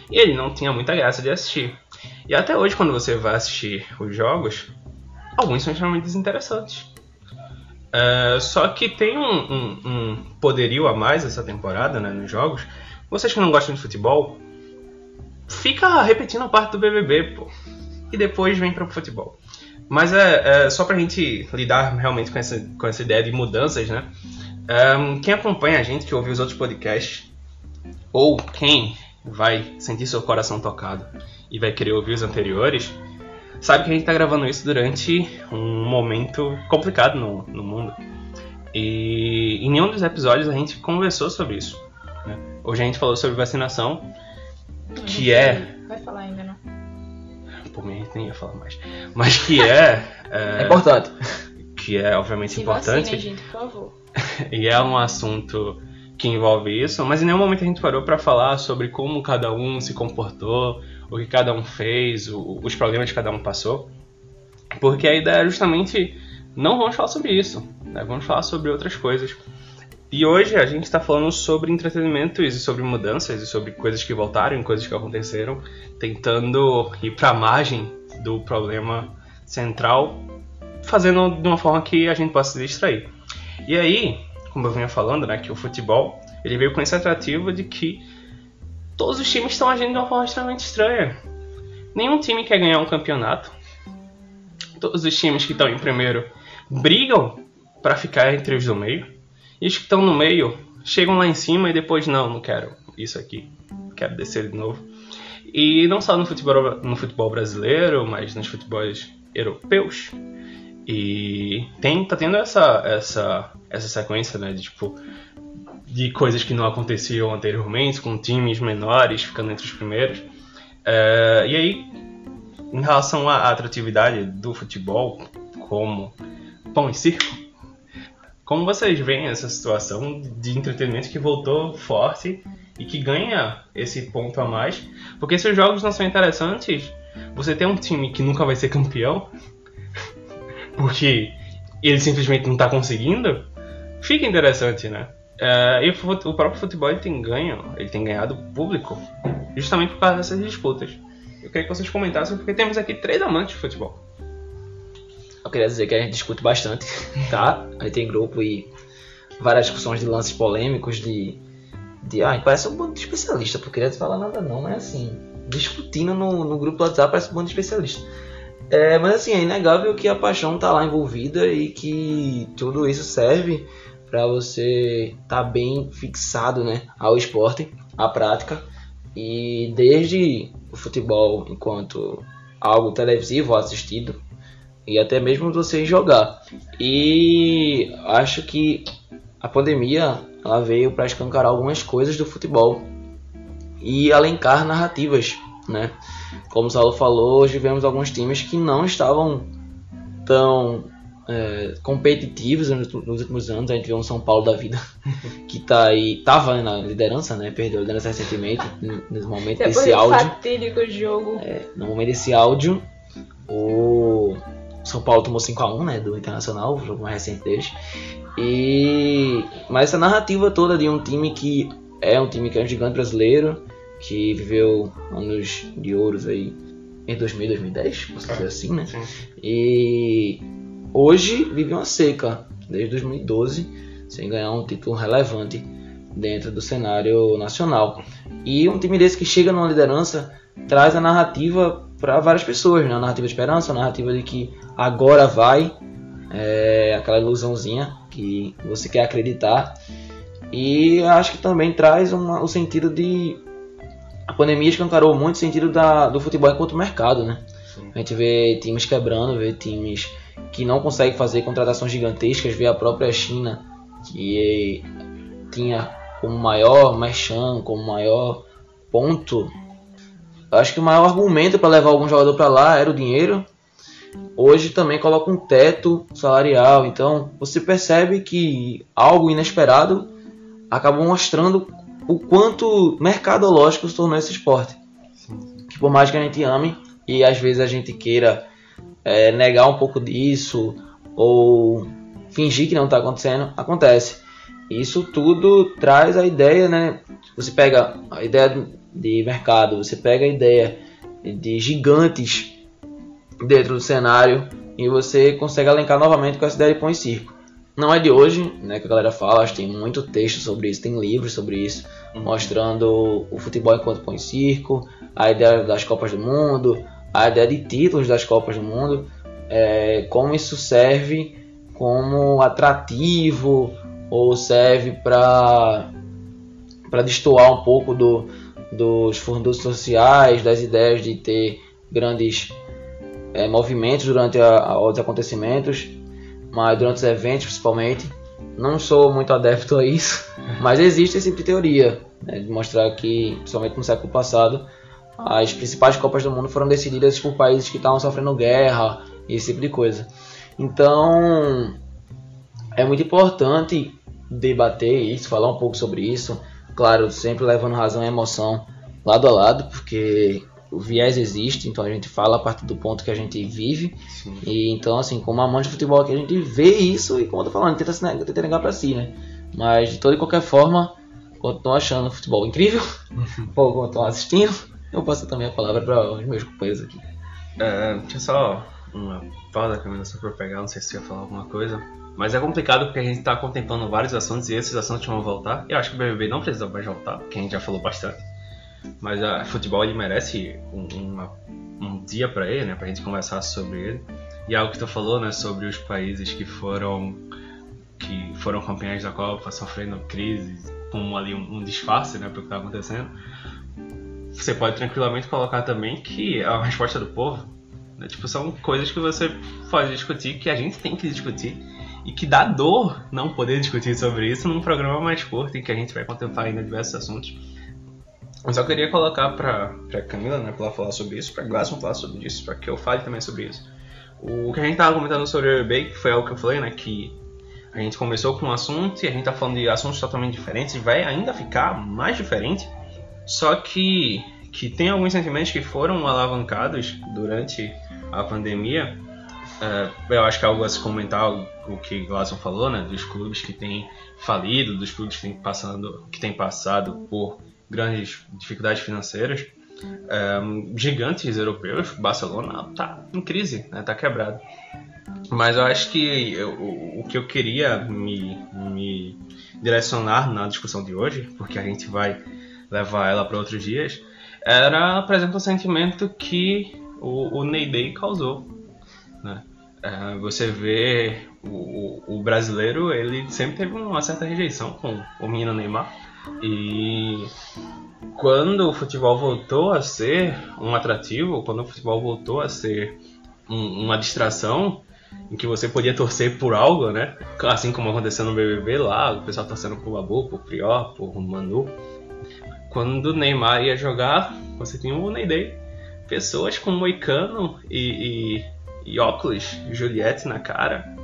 S1: E ele não tinha muita graça de assistir. E até hoje, quando você vai assistir os jogos, alguns são extremamente desinteressantes. É, só que tem um, um- um poderio a mais essa temporada, né, nos jogos. Vocês que não gostam de futebol, fica repetindo a parte do BBB, pô. E depois vem para o futebol. Mas é, é só pra gente lidar realmente com essa, com essa ideia de mudanças, né? Ahn, quem acompanha a gente, que ouve os outros podcasts, ou quem vai sentir seu coração tocado e vai querer ouvir os anteriores, sabe que a gente tá gravando isso durante um momento complicado no, no mundo. E em nenhum dos episódios a gente conversou sobre isso. né? Hoje a gente falou sobre vacinação,
S3: Hum,
S1: que é.
S3: Vai falar ainda, não.
S1: Por mim a gente nem ia falar mais. Mas que é. *laughs*
S2: É
S1: é
S2: importante.
S1: que é obviamente
S3: Se
S1: importante.
S3: vacinem, gente, por favor. *laughs*
S1: E é um assunto que envolve isso, mas em nenhum momento a gente parou para falar sobre como cada um se comportou, o que cada um fez, o- os problemas que cada um passou. Porque a ideia é justamente não vamos falar sobre isso, né? vamos falar sobre outras coisas. E hoje a gente está falando sobre entretenimentos e sobre mudanças e sobre coisas que voltaram e coisas que aconteceram, tentando ir para a margem do problema central, fazendo de uma forma que a gente possa se distrair. E aí, como eu vinha falando, né, que o futebol ele veio com esse atrativo de que todos os times estão agindo de uma forma extremamente estranha. Nenhum time quer ganhar um campeonato. Todos os times que estão em primeiro brigam para ficar entre os do meio. E os que estão no meio chegam lá em cima e depois não, não quero isso aqui, quero descer de novo. E não só no futebol, no futebol brasileiro, mas nos futebols europeus. E tem, tá tendo essa, essa, essa sequência, né, de tipo de coisas que não aconteciam anteriormente, com times menores ficando entre os primeiros. É, e aí, em relação à atratividade do futebol como pão e circo, como vocês veem essa situação de entretenimento que voltou forte e que ganha esse ponto a mais? Porque se os jogos não são interessantes, você tem um time que nunca vai ser campeão, *laughs* porque ele simplesmente não está conseguindo, fica interessante, né? É, e o o próprio futebol ele tem ganho, ele tem ganhado público justamente por causa dessas disputas. Eu queria que vocês comentassem, porque temos aqui três amantes de futebol.
S2: queria dizer que a gente discute bastante, *laughs* tá? A gente tem grupo e várias discussões de lances polêmicos, de. de ah, parece um bando de especialista, porque queria falar nada não, mas assim, discutindo no, no grupo do WhatsApp parece um bando de especialista. É, mas assim, é inegável que a paixão tá lá envolvida e que tudo isso serve para você estar tá bem fixado né, ao esporte, à prática. E desde o futebol enquanto algo televisivo assistido e até mesmo você jogar. E acho que a pandemia ela veio para escancarar algumas coisas do futebol e alencar narrativas, né? Como o Saulo falou, hoje vemos alguns times que não estavam tão é, competitivos nos, últimos anos. A gente viu um São Paulo da vida *laughs* que tá aí, tava na liderança, né? Perdeu a liderança recentemente, *laughs* nesse momento
S3: Depois
S2: desse áudio.
S3: fatídico jogo.
S2: É, no momento desse áudio, o São Paulo tomou 5x1, né? Do Internacional, o jogo mais recente deles. E... Mas essa narrativa toda de um time que é um time que é um gigante brasileiro, que viveu anos de ouros aí em 2000, 2010, posso dizer assim, né?
S1: Sim.
S2: E hoje vive uma seca, desde 2012, sem ganhar um título relevante dentro do cenário nacional. E um time desse que chega numa liderança traz a narrativa para várias pessoas, né? a narrativa de esperança, a narrativa de que agora vai, é aquela ilusãozinha que você quer acreditar. E acho que também traz uma, o sentido de. A pandemia escancarou muito o sentido da, do futebol enquanto mercado, né? A gente vê times quebrando, vê times que não conseguem fazer contratações gigantescas, vê a própria China, que tinha como maior merchan, como maior ponto. Acho que o maior argumento para levar algum jogador para lá era o dinheiro. Hoje também coloca um teto salarial, então você percebe que algo inesperado acabou mostrando o quanto mercadológico se tornou esse esporte. Que por mais que a gente ame e às vezes a gente queira é, negar um pouco disso ou fingir que não está acontecendo, acontece. Isso tudo traz a ideia, né? Você pega a ideia de mercado, você pega a ideia de gigantes dentro do cenário e você consegue alencar novamente com essa ideia de pão e circo. Não é de hoje, né, que a galera fala, acho que tem muito texto sobre isso, tem livros sobre isso,
S1: Uhum.
S2: mostrando o futebol enquanto pão e circo, a ideia das Copas do Mundo, a ideia de títulos das Copas do Mundo, é, como isso serve como atrativo ou serve para para destoar um pouco do, dos fundos sociais, das ideias de ter grandes é, movimentos durante a, a, os acontecimentos, mas durante os eventos principalmente. Não sou muito adepto a isso, *laughs* mas existe esse tipo de teoria, né, de mostrar que, principalmente no século passado, as principais Copas do Mundo foram decididas por países que estavam sofrendo guerra e esse tipo de coisa. Então, é muito importante debater isso, falar um pouco sobre isso. Claro, sempre levando razão e emoção lado a lado, porque o viés existe, então a gente fala a partir do ponto que a gente vive.
S1: Sim.
S2: E então, assim, como amante de futebol aqui, a gente vê isso e, como eu tô falando, tenta, se negar, tenta negar pra si, né? Mas de toda e qualquer forma, continuo achando o futebol incrível, *laughs* ou continuo assistindo. Eu passo também a palavra para os meus companheiros aqui.
S1: É, tinha só uma pausa Camila só pra pegar, não sei se ia falar alguma coisa. Mas é complicado porque a gente tá contemplando vários assuntos e esses assuntos vão voltar. Eu acho que o BBB não precisa mais voltar, porque a gente já falou bastante. Mas o futebol ele merece um, uma, um dia pra ele, né? Pra gente conversar sobre ele. E algo que tu falou, né? Sobre os países que foram que foram campeões da Copa sofrendo crise, como ali um, um disfarce, né? Pro que tá acontecendo. Você pode tranquilamente colocar também que é a resposta do povo. Né? Tipo, são coisas que você pode discutir, que a gente tem que discutir. E que dá dor não poder discutir sobre isso num programa mais curto em que a gente vai contemplar ainda diversos assuntos. Eu só queria colocar pra, pra Camila, né, pra ela falar sobre isso, pra Glasson falar sobre isso, pra que eu fale também sobre isso. O que a gente tava comentando sobre o BBB, que foi algo que eu falei, né, que a gente começou com um assunto e a gente tá falando de assuntos totalmente diferentes e vai ainda ficar mais diferente. Só que, que tem alguns sentimentos que foram alavancados durante a pandemia. Uh, eu acho que é algo a se comentar o que Glasson falou, né, dos clubes que têm falido, dos clubes que têm, passando, que têm passado por grandes dificuldades financeiras. Um, gigantes europeus, Barcelona tá em crise, né, tá quebrado. Mas eu acho que eu, o, o que eu queria me, me direcionar na discussão de hoje, porque a gente vai levar ela para outros dias, era, por exemplo, o sentimento que o, o Ney Day causou. Né? É, você vê o, o, brasileiro, ele sempre teve uma certa rejeição com o menino Neymar. E quando o futebol voltou a ser um atrativo, quando o futebol voltou a ser um, uma distração, em que você podia torcer por algo, né? Assim como aconteceu no BBB lá, o pessoal torcendo por Babu, por Prior, por Manu. Quando o Neymar ia jogar, você tinha o Ney Day. Pessoas com moicano e, e, e óculos Juliette na cara,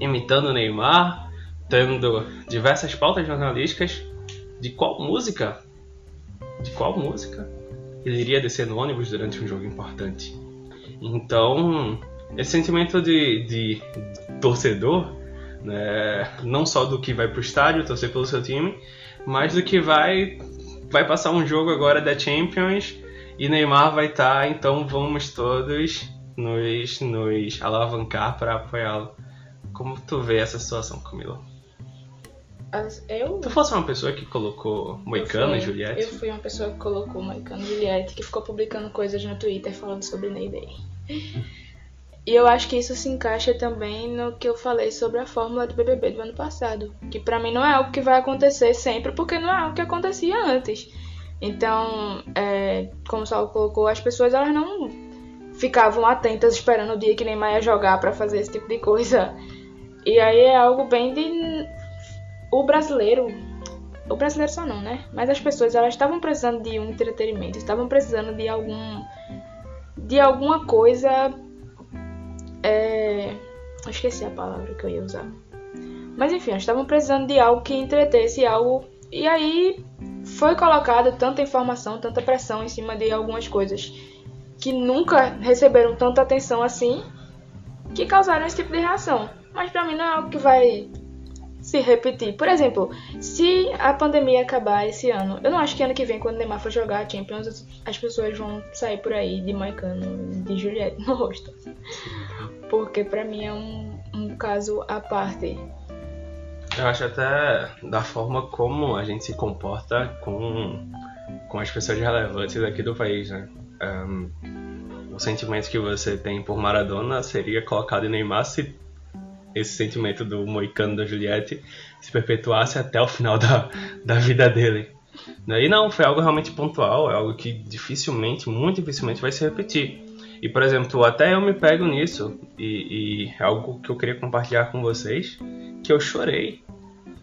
S1: imitando o Neymar, tendo diversas pautas jornalísticas de qual música, de qual música ele iria descer no ônibus durante um jogo importante. Então, esse sentimento de, de torcedor, né, não só do que vai pro estádio torcer pelo seu time, mas do que vai vai passar um jogo agora da Champions e Neymar vai estar, tá, então vamos todos nos, nos alavancar para apoiá-lo. Como tu vê essa situação, Camila?
S3: eu...
S1: Tu fosse uma pessoa que colocou Moicano e Juliette?
S3: Eu fui uma pessoa que colocou Moicano e Juliette, que ficou publicando coisas no Twitter falando sobre Ney Day. E eu acho que isso se encaixa também no que eu falei sobre a fórmula do BBB do ano passado, que para mim não é algo que vai acontecer sempre, porque não é algo que acontecia antes. Então, é, como o Saulo colocou, as pessoas elas não ficavam atentas esperando o dia que Neymar ia jogar para fazer esse tipo de coisa. E aí é algo bem de o brasileiro, o brasileiro só não, né? Mas as pessoas elas estavam precisando de um entretenimento, estavam precisando de algum de alguma coisa é... Eu esqueci a palavra que eu ia usar. Mas enfim, eles estavam precisando de algo que entretesse algo. E aí foi colocado tanta informação, tanta pressão em cima de algumas coisas que nunca receberam tanta atenção assim, que causaram esse tipo de reação. Mas pra mim não é algo que vai se repetir. Por exemplo, se a pandemia acabar esse ano, eu não acho que ano que vem, quando o Neymar for jogar a Champions, as pessoas vão sair por aí de Maicano, de Juliette no rosto porque para mim é um, um caso à parte.
S1: Eu acho até da forma como a gente se comporta com, com as pessoas relevantes aqui do país, né? Um, o sentimento que você tem por Maradona seria colocado em Neymar se esse sentimento do moicano da Juliette se perpetuasse até o final da, da vida dele. E não, foi algo realmente pontual, é algo que dificilmente, muito dificilmente vai se repetir. E, por exemplo, até eu me pego nisso, e, e é algo que eu queria compartilhar com vocês, que eu chorei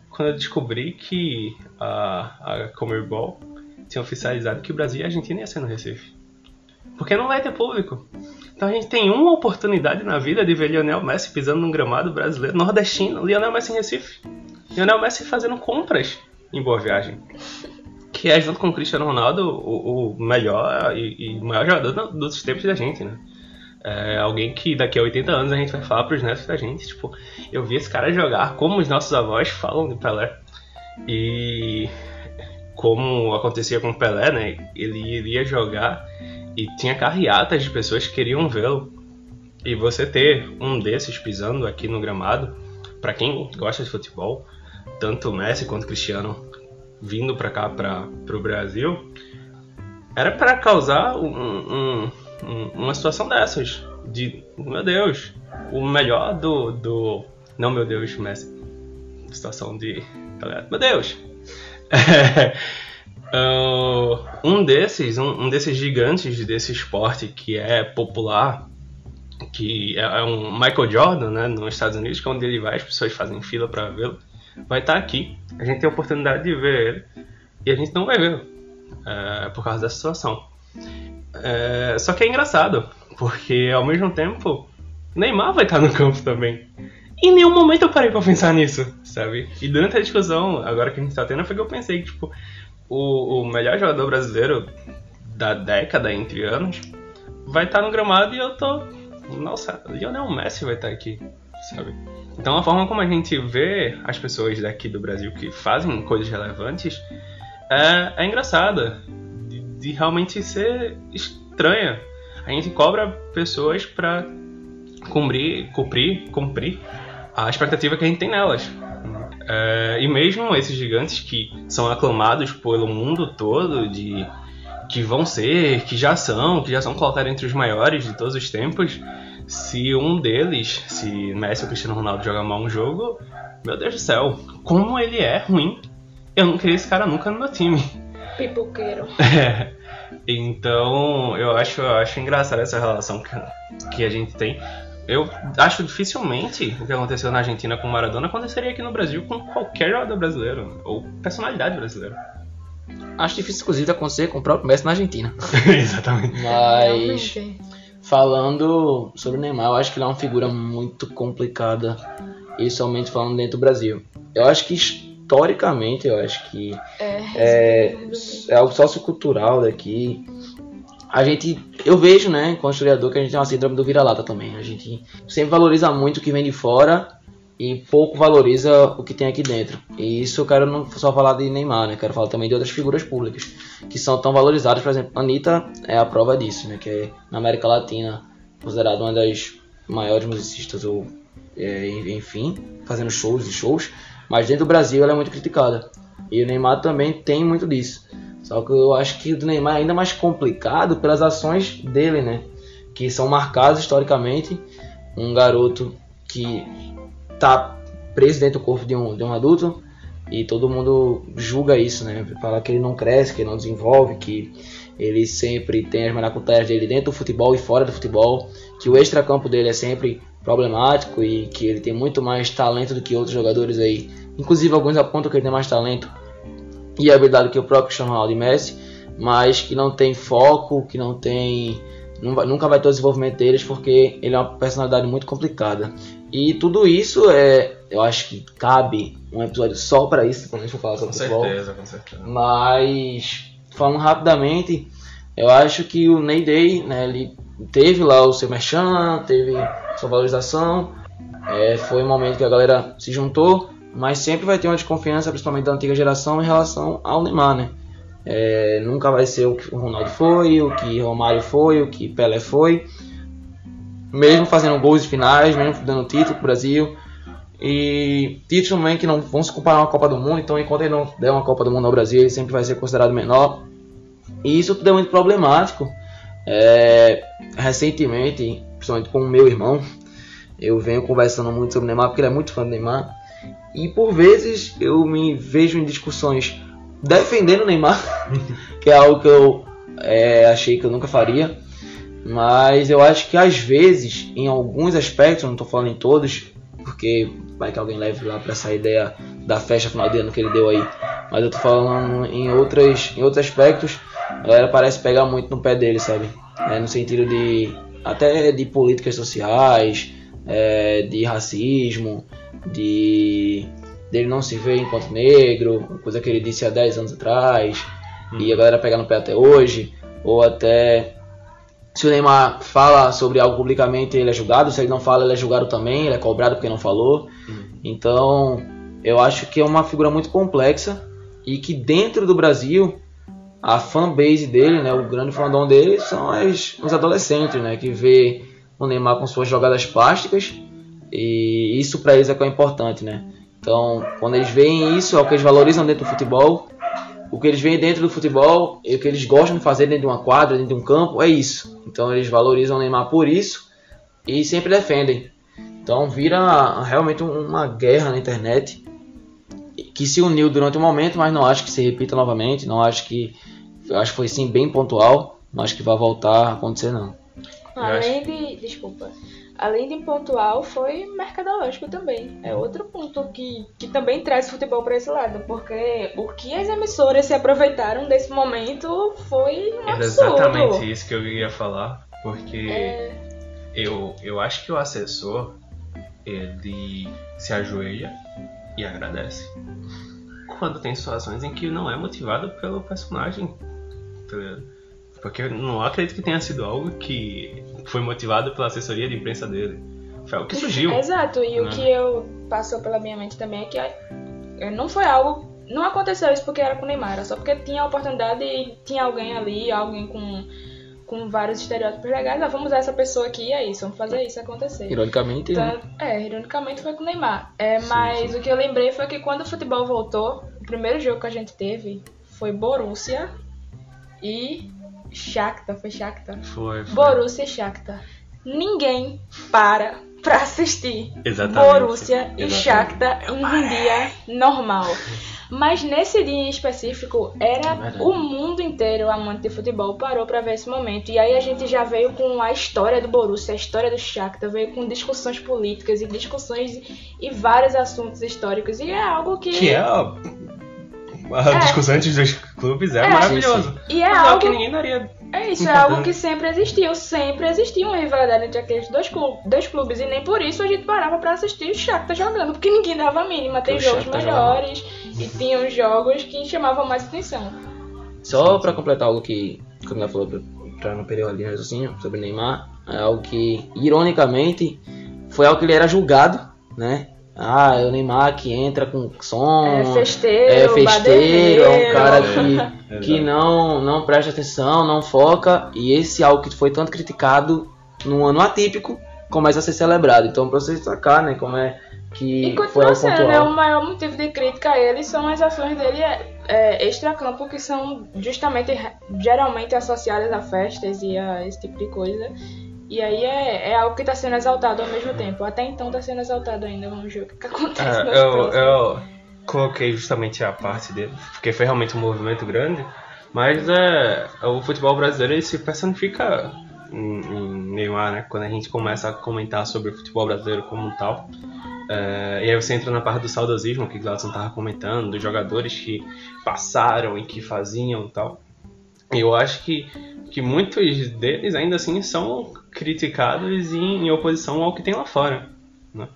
S1: quando eu descobri que a, a Commerbol tinha oficializado que o Brasil e a Argentina iam ser no Recife. Porque não vai ter público. Então a gente tem uma oportunidade na vida de ver Lionel Messi pisando num gramado brasileiro nordestino, Lionel Messi em Recife. Lionel Messi fazendo compras em Boa Viagem que é junto com o Cristiano Ronaldo o, o melhor e, e, maior jogador dos tempos da gente, né? É alguém que daqui a 80 anos a gente vai falar pros netos da gente, tipo, eu vi esse cara jogar como os nossos avós falam de Pelé. E como acontecia com o Pelé, né? Ele iria jogar e tinha carreatas de pessoas que queriam vê-lo. E você ter um desses pisando aqui no gramado, para quem gosta de futebol, tanto o Messi quanto Cristiano vindo para cá, para o Brasil, era para causar um, um, uma situação dessas. De, meu Deus, o melhor do. do não, meu Deus, Messi. Situação de. Meu Deus! *laughs* uh, um desses, um, um, desses gigantes desse esporte que é popular, que é, é um Michael Jordan, né, nos Estados Unidos, que é onde ele vai, as pessoas fazem fila para vê-lo vai estar tá aqui. A gente tem a oportunidade de ver ele e a gente não vai ver é, por causa da situação. É, só que é engraçado, porque ao mesmo tempo Neymar vai estar tá no campo também. Em nenhum momento eu parei pra pensar nisso, sabe? E durante a discussão, agora que a gente tá tendo, foi que eu pensei que, tipo, o, o melhor jogador brasileiro da década, entre anos, vai estar no gramado e eu tô. Nossa, Lionel Messi vai estar aqui, sabe? Então a forma como a gente vê as pessoas daqui do Brasil que fazem coisas relevantes é, é engraçada. De, de, realmente ser estranha. A gente cobra pessoas pra cumprir, cumprir, cumprir a expectativa que a gente tem nelas. É, e mesmo esses gigantes que são aclamados pelo mundo todo de que vão ser, que já são, que já são colocados entre os maiores de todos os tempos, se um deles, se Messi ou Cristiano Ronaldo jogar mal um jogo, meu Deus do céu, como ele é ruim. Eu não queria esse cara nunca no meu time.
S3: Pipoqueiro. *laughs*
S1: É. Então, eu acho, eu acho engraçada essa relação que, que a gente tem. Eu acho dificilmente o que aconteceu na Argentina com o Maradona aconteceria aqui no Brasil com qualquer jogador brasileiro ou personalidade brasileira.
S2: Acho difícil, inclusive, de acontecer com o próprio Messi na Argentina. *laughs*
S1: Exatamente.
S2: Mas, falando sobre o Neymar, eu acho que ele é uma figura muito complicada, e somente falando dentro do Brasil. Eu acho que, historicamente, eu acho que
S3: É,
S2: é, é algo sociocultural daqui. A gente, eu vejo, né, enquanto historiador, que a gente tem uma síndrome do vira-lata também. A gente sempre valoriza muito o que vem de fora e pouco valoriza o que tem aqui dentro. E isso eu quero não só falar de Neymar, né, quero falar também de outras figuras públicas que são tão valorizadas. Por exemplo, Anitta é a prova disso, né, que é na América Latina considerada uma das maiores musicistas ou é, enfim, fazendo shows e shows, mas dentro do Brasil ela é muito criticada. E o Neymar também tem muito disso. Só que eu acho que o do Neymar é ainda mais complicado pelas ações dele, né? Que são marcadas historicamente. Um garoto que tá preso dentro do corpo de um, de um adulto e todo mundo julga isso, né? Fala que ele não cresce, que ele não desenvolve, que ele sempre tem as maracutaias dele dentro do futebol e fora do futebol, que o extracampo dele é sempre problemático e que ele tem muito mais talento do que outros jogadores aí. Inclusive alguns apontam que ele tem mais talento e habilidade que o próprio Cristiano Ronaldo e Messi, mas que não tem foco, que não tem nunca vai ter o desenvolvimento deles porque ele é uma personalidade muito complicada. E tudo isso é, eu acho que cabe um episódio só para isso, quando a gente for falar sobre
S1: Com
S2: futebol.
S1: certeza, com certeza.
S2: Mas, falando rapidamente, eu acho que o Ney Day, né, ele teve lá o seu merchan, teve sua valorização, é, foi um momento que a galera se juntou, mas sempre vai ter uma desconfiança, principalmente da antiga geração, em relação ao Neymar, né? É, nunca vai ser o que o Ronaldo foi, o que Romário foi, o que Pelé foi. Mesmo fazendo gols de finais, mesmo dando título pro Brasil. E títulos também que não vão se comparar a uma Copa do Mundo, então enquanto ele não der uma Copa do Mundo ao Brasil, ele sempre vai ser considerado menor. E isso tudo é muito problemático. É, recentemente, principalmente com o meu irmão, eu venho conversando muito sobre o Neymar, porque ele é muito fã do Neymar. E por vezes eu me vejo em discussões defendendo o Neymar, *laughs* que é algo que eu é, achei que eu nunca faria. Mas eu acho que às vezes, em alguns aspectos, não estou falando em todos, porque vai que alguém leve lá para essa ideia da festa final de ano que ele deu aí. Mas eu tô falando em, outras, em outros aspectos, a galera parece pegar muito no pé dele, sabe? É, no sentido de até de políticas sociais, é, de racismo, de dele não se ver enquanto negro, coisa que ele disse há 10 anos atrás, e a galera pegar no pé até hoje, ou até se o Neymar fala sobre algo publicamente, ele é julgado. Se ele não fala, ele é julgado também. Ele é cobrado porque não falou. Então, eu acho que é uma figura muito complexa e que dentro do Brasil, a fanbase dele, né, o grande fandom dele, são as, os adolescentes, né, que vê o Neymar com suas jogadas plásticas e isso para eles é que é importante, né. Então, quando eles veem isso, é o que eles valorizam dentro do futebol. O que eles veem dentro do futebol e o que eles gostam de fazer dentro de uma quadra, dentro de um campo, é isso. Então eles valorizam o Neymar por isso e sempre defendem. Então vira realmente um- uma guerra na internet que se uniu durante um momento, mas não acho que se repita novamente. Não acho que. Acho que foi sim bem pontual. Não acho que vai voltar a acontecer, não.
S3: Além de. Desculpa. Além de pontual, foi mercadológico também. É outro ponto que, que também traz futebol para esse lado. Porque o que as emissoras se aproveitaram desse momento foi um
S1: Era
S3: absurdo.
S1: exatamente isso que eu ia falar, porque
S3: É,
S1: eu, eu acho que o assessor ele se ajoelha e agradece quando tem situações em que não é motivado pelo personagem, tá ligado? Porque eu não acredito que tenha sido algo que foi motivado pela assessoria de imprensa dele. Foi algo que surgiu.
S3: Exato, e o
S1: né?
S3: que eu passou pela minha mente também é que eh, não foi algo. Não aconteceu isso porque era com o Neymar, era só porque tinha a oportunidade e tinha alguém ali, alguém com, com vários estereótipos legais. Ah, vamos usar essa pessoa aqui e é isso, vamos fazer isso acontecer.
S2: Ironicamente, né?
S3: Tanto- é, ironicamente foi com o Neymar. É, mas o que eu lembrei foi que quando o futebol voltou, o primeiro jogo que a gente teve foi Borussia e Shakhtar, foi Shakhtar.
S1: Foi, foi.
S3: Borussia e Shakhtar. Ninguém para pra assistir
S1: Exatamente.
S3: Borussia e
S1: Exatamente.
S3: Shakhtar em um dia normal. Mas nesse dia em específico, era
S2: verdade.
S3: o mundo inteiro amante de futebol parou pra ver esse momento. E aí a gente já veio com a história do Borussia, a história do Shakhtar, veio com discussões políticas e discussões e vários assuntos históricos. E é algo que...
S1: Que é *laughs* a,
S3: É.
S1: discussão entre os dois clubes é,
S3: É,
S1: maravilhoso.
S3: E é algo
S1: que ninguém daria.
S3: É isso, é algo que sempre existiu. Sempre existiu uma rivalidade entre aqueles dois, clu- dois clubes. E nem por isso a gente parava pra assistir o Shakhtar jogando. Porque ninguém dava a mínima. Tem
S2: O
S3: jogos
S2: Shakhtar
S3: melhores e tinham jogos que chamavam mais atenção.
S2: Só pra completar algo que o Camila falou pra, não perder a linha de raciocínio sobre Neymar, é algo que, ironicamente, foi algo que ele era julgado, né? Ah, é o Neymar que entra com som,
S3: É festeiro,
S2: é festeiro, é um cara que, *laughs* que não, não presta atenção, não foca, e esse algo que foi tanto criticado num ano atípico começa a ser celebrado. Então, pra você destacar, né, como é que
S3: E
S2: foi algo
S3: sendo, né? O maior motivo de crítica a ele são as ações dele é, é, extra-campo, que são justamente, geralmente associadas a festas e a esse tipo de coisa. E aí é, é algo que tá sendo exaltado ao mesmo tempo. Até então tá sendo exaltado ainda. Vamos ver o que, que acontece
S1: É, eu, eu coloquei justamente a parte dele, porque foi realmente um movimento grande, mas é, o futebol brasileiro ele se personifica em, em Neymar, né? Quando a gente começa a comentar sobre o futebol brasileiro como um tal. É, e aí você entra na parte do saudosismo que o Gladson tava comentando, dos jogadores que passaram e que faziam e tal. Eu acho que, que muitos deles ainda assim são criticados em, em oposição ao que tem lá fora. Né?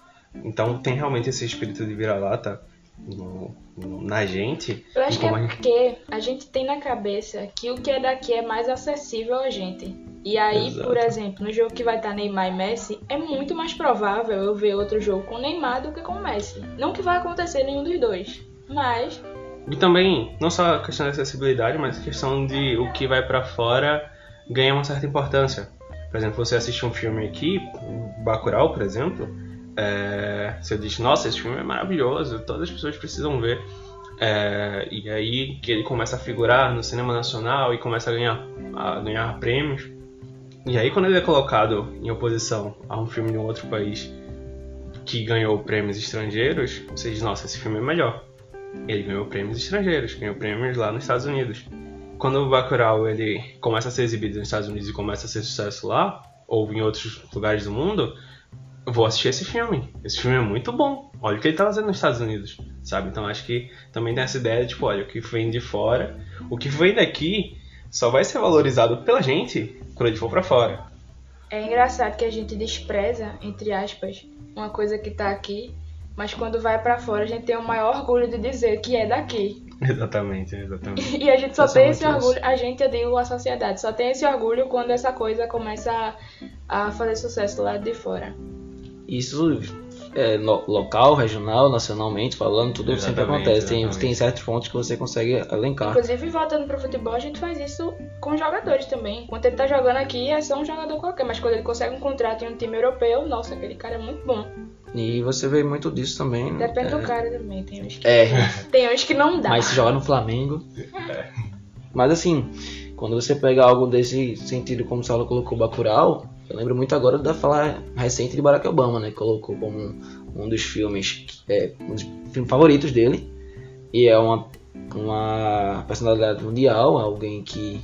S1: Então tem realmente esse espírito de vira-lata na gente.
S3: Eu acho que é
S1: a gente-
S3: porque a gente tem na cabeça que o que é daqui é mais acessível a gente. E aí,
S1: Exato.
S3: por exemplo, no jogo que vai estar Neymar e Messi, é muito mais provável eu ver outro jogo com Neymar do que com Messi. Não que vai acontecer nenhum dos dois, mas
S1: E também, não só a questão da acessibilidade, mas a questão de o que vai pra fora ganha uma certa importância. Por exemplo, você assiste um filme aqui, Bacurau, por exemplo, é, você diz, nossa, esse filme é maravilhoso, todas as pessoas precisam ver. É, e aí que ele começa a figurar no cinema nacional e começa a ganhar, a ganhar prêmios. E aí quando ele é colocado em oposição a um filme de um outro país que ganhou prêmios estrangeiros, você diz, nossa, esse filme é melhor. Ele ganhou prêmios estrangeiros, ganhou prêmios lá nos Estados Unidos. Quando o Bacurau ele começa a ser exibido nos Estados Unidos e começa a ser sucesso lá, ou em outros lugares do mundo, vou assistir esse filme. Esse filme é muito bom. Olha o que ele tá fazendo nos Estados Unidos, sabe? Então acho que também tem essa ideia de, tipo, olha, o que vem de fora, o que vem daqui só vai ser valorizado pela gente quando ele for pra fora.
S3: é engraçado que a gente despreza, entre aspas, uma coisa que tá aqui, mas quando vai pra fora a gente tem o maior orgulho de dizer que é daqui. *laughs*
S1: Exatamente, exatamente.
S3: E a gente só
S2: Pensa
S3: tem esse orgulho, a gente, eu digo, a sociedade, só tem esse orgulho quando essa coisa começa a, a fazer sucesso lá de fora.
S2: Isso é no- local, regional, nacionalmente falando, tudo sempre
S1: Exatamente,
S2: acontece. Tem,
S1: exatamente.
S2: tem certos pontos que você consegue elencar.
S3: Inclusive, voltando pro futebol, a gente faz isso com jogadores também. Enquanto ele tá jogando aqui, é só um jogador qualquer, mas quando ele consegue um contrato em um time europeu, nossa, aquele cara é muito bom.
S2: E você vê muito disso também.
S3: Depende
S2: é,
S3: do cara também, tem uns que,
S2: É,
S3: tem uns que não dá.
S2: mas se jogar no Flamengo. Mas assim, quando você pega algo desse sentido, como o Saulo colocou Bacurau, eu lembro muito agora da fala recente de Barack Obama, né? Colocou como um, um dos filmes, é, um dos filmes favoritos dele. E é uma, uma personalidade mundial, alguém que,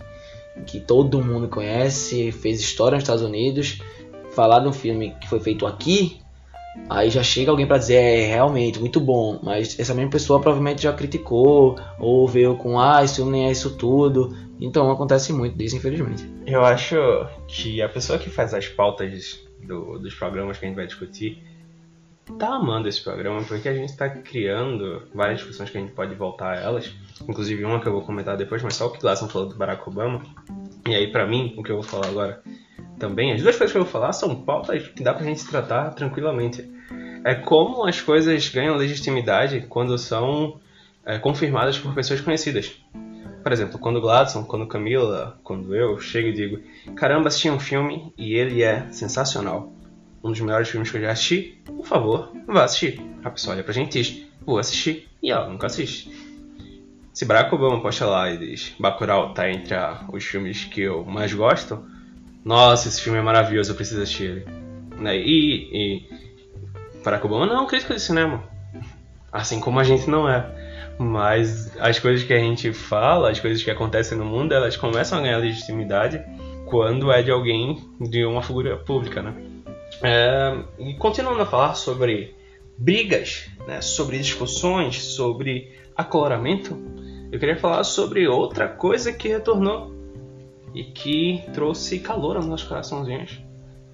S2: que todo mundo conhece, fez história nos Estados Unidos. Falar de um filme que foi feito aqui, Aí já chega alguém pra dizer, é realmente muito bom, mas essa mesma pessoa provavelmente já criticou, ou veio com, ah, filme nem é isso tudo. Então acontece muito disso, infelizmente.
S1: Eu acho que a pessoa que faz as pautas do- dos programas que a gente vai discutir tá amando esse programa porque a gente tá criando várias discussões que a gente pode voltar a elas. Inclusive uma que eu vou comentar depois, mas só o que Glasson falou do Barack Obama. E aí, pra mim, o que eu vou falar agora também, as duas coisas que eu vou falar são pautas que dá pra gente tratar tranquilamente. É como as coisas ganham legitimidade quando são é, confirmadas por pessoas conhecidas. por exemplo, quando Gladson, quando Camila, quando eu chego e digo, caramba, assisti um filme e ele é sensacional. Um dos melhores filmes que eu já assisti, por favor, vá assistir. A pessoa olha pra gente e diz, vou assistir, e ela nunca assiste. Se Barack Obama posta lá e diz, Bacurau tá entre a, os filmes que eu mais gosto, nossa, esse filme é maravilhoso, eu preciso assistir ele. Né? E, e Barack Obama não é um crítico de cinema. Assim como a gente não é. Mas as coisas que a gente fala, as coisas que acontecem no mundo, elas começam a ganhar legitimidade quando é de alguém, de uma figura pública, né? É, e continuando a falar sobre brigas, né, sobre discussões, sobre acoloramento, eu queria falar sobre outra coisa que retornou e que trouxe calor aos nossos coraçãozinhos,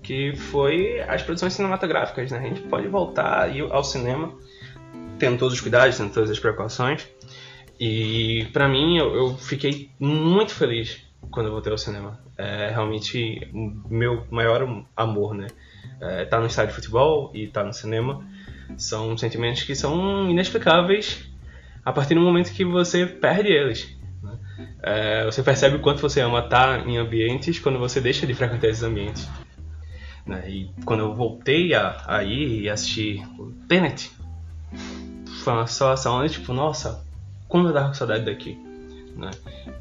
S1: que foi as produções cinematográficas. Né? A gente pode voltar ao cinema tendo todos os cuidados, tendo todas as precauções. E para mim, eu, eu, fiquei muito feliz quando eu voltei ao cinema. É realmente meu maior amor, né? É, tá no estádio de futebol e tá no cinema são sentimentos que são inexplicáveis a partir do momento que você perde eles. Né? É, você percebe o quanto você ama estar em ambientes quando você deixa de frequentar esses ambientes. Né? E quando eu voltei a, a ir e assistir o Tenet, foi uma situação tipo, nossa, como eu tava com saudade daqui. Né?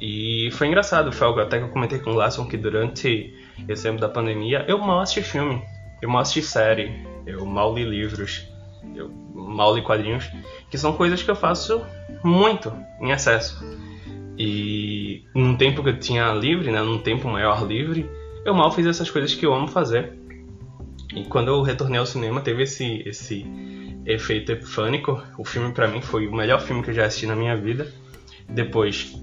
S1: E foi engraçado, foi algo até que eu comentei com o Lasson que durante esse tempo da pandemia eu mal assisti filme, eu mal assisti série, eu mal li livros, eu mal li quadrinhos, que são coisas que eu faço muito em excesso. E num tempo que eu tinha livre, né, num tempo maior livre, eu mal fiz essas coisas que eu amo fazer. E quando eu retornei ao cinema, teve esse, esse efeito epifânico. O filme para mim foi o melhor filme que eu já assisti na minha vida. Depois,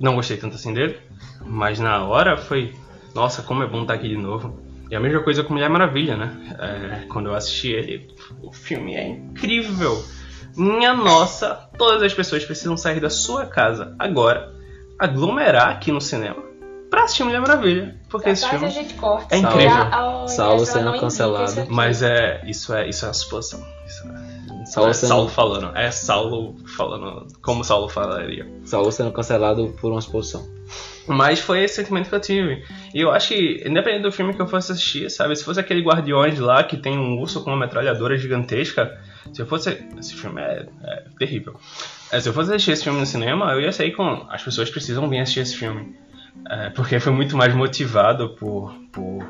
S1: não gostei tanto assim dele, mas na hora foi, nossa, como é bom estar aqui de novo. E a mesma coisa com Mulher Maravilha, né? É, quando eu assisti ele, o filme é incrível. Minha nossa, todas as pessoas precisam sair da sua casa agora, aglomerar aqui no cinema pra assistir Mulher Maravilha. Porque esse filme é incrível.
S2: Saulo sendo cancelado.
S1: Mas é. Isso é, isso é a suposição. Isso é, Saulo, é sendo... Saulo falando. É Saulo falando como Saulo falaria.
S2: Saulo sendo cancelado por uma exposição.
S1: Mas foi esse sentimento que eu tive. E eu acho que, independente do filme que eu fosse assistir, sabe? Se fosse aquele Guardiões lá que tem um urso com uma metralhadora gigantesca, se eu fosse. Esse filme é, é terrível. É, se eu fosse assistir esse filme no cinema, eu ia sair com. As pessoas precisam vir assistir esse filme. É, porque foi muito mais motivado por, por.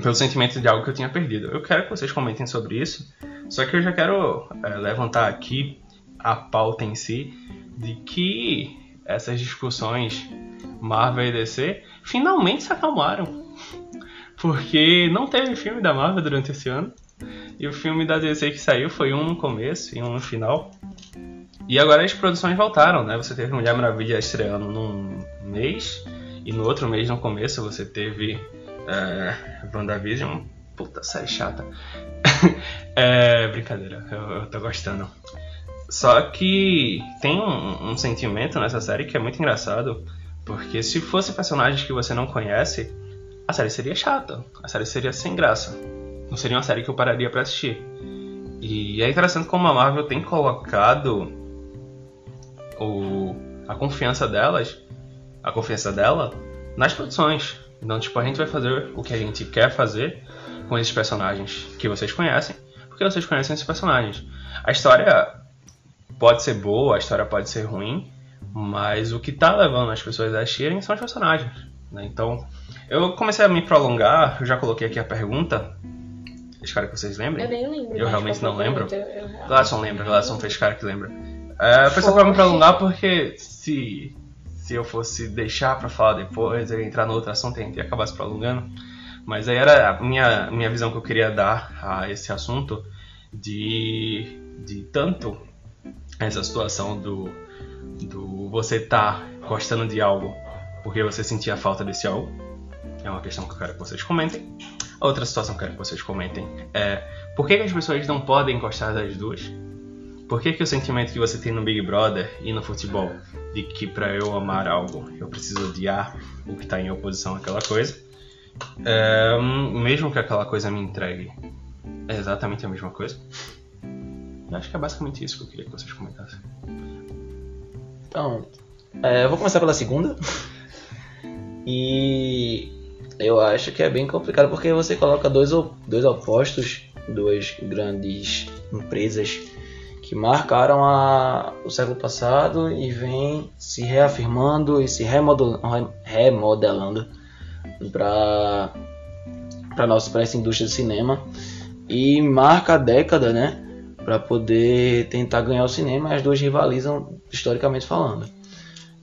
S1: pelo sentimento de algo que eu tinha perdido. Eu quero que vocês comentem sobre isso. Só que eu já quero é, levantar aqui a pauta em si de que essas discussões Marvel e DC finalmente se acalmaram. Porque não teve filme da Marvel durante esse ano. E o filme da DC que saiu foi um no começo e um no final. E agora as produções voltaram, né? Você teve Mulher Maravilha estreando num mês. E no outro mês, no começo, você teve é, WandaVision. Puta série chata. *laughs* é, brincadeira, eu, eu tô gostando. Só que tem um, um, sentimento nessa série que é muito engraçado, porque se fosse personagens que você não conhece, a série seria chata, a série seria sem graça. Não seria uma série que eu pararia para assistir. E é interessante como a Marvel tem colocado o, a confiança delas, a confiança dela nas produções. Então, tipo, a gente vai fazer o que a gente quer fazer com esses personagens que vocês conhecem, porque vocês conhecem esses personagens. A história pode ser boa, a história pode ser ruim, mas o que está levando as pessoas a assistirem são os personagens. Né? Então, eu comecei a me prolongar, eu já coloquei aqui a pergunta. Espero que vocês lembrem.
S3: Eu nem lembro.
S1: Eu realmente não lembro. Gladson lembra, Gladson fez cara que lembra. É, foi só pra me prolongar porque se, se eu fosse deixar pra falar depois, eu ia entrar no outro assunto e acabar se prolongando. Mas aí era a minha, minha visão que eu queria dar a esse assunto de, de tanto essa situação do, do você tá gostando de algo porque você sentia falta desse algo. É uma questão que eu quero que vocês comentem. Outra situação que eu quero que vocês comentem é por que, que as pessoas não podem gostar das duas? Por que, que o sentimento que você tem no Big Brother e no futebol de que para eu amar algo eu preciso odiar o que está em oposição àquela coisa, é, mesmo que aquela coisa me entregue, é exatamente a mesma coisa? Eu acho que é basicamente isso que eu queria que vocês comentassem.
S2: Então, É, eu vou começar pela segunda. E eu acho que é bem complicado porque você coloca dois, dois opostos, duas grandes empresas que marcaram a, o século passado e vem se reafirmando e se remodel- re- remodelando para para nossa para essa indústria do cinema e marca a década, né, para poder tentar ganhar o cinema. As duas rivalizam historicamente falando.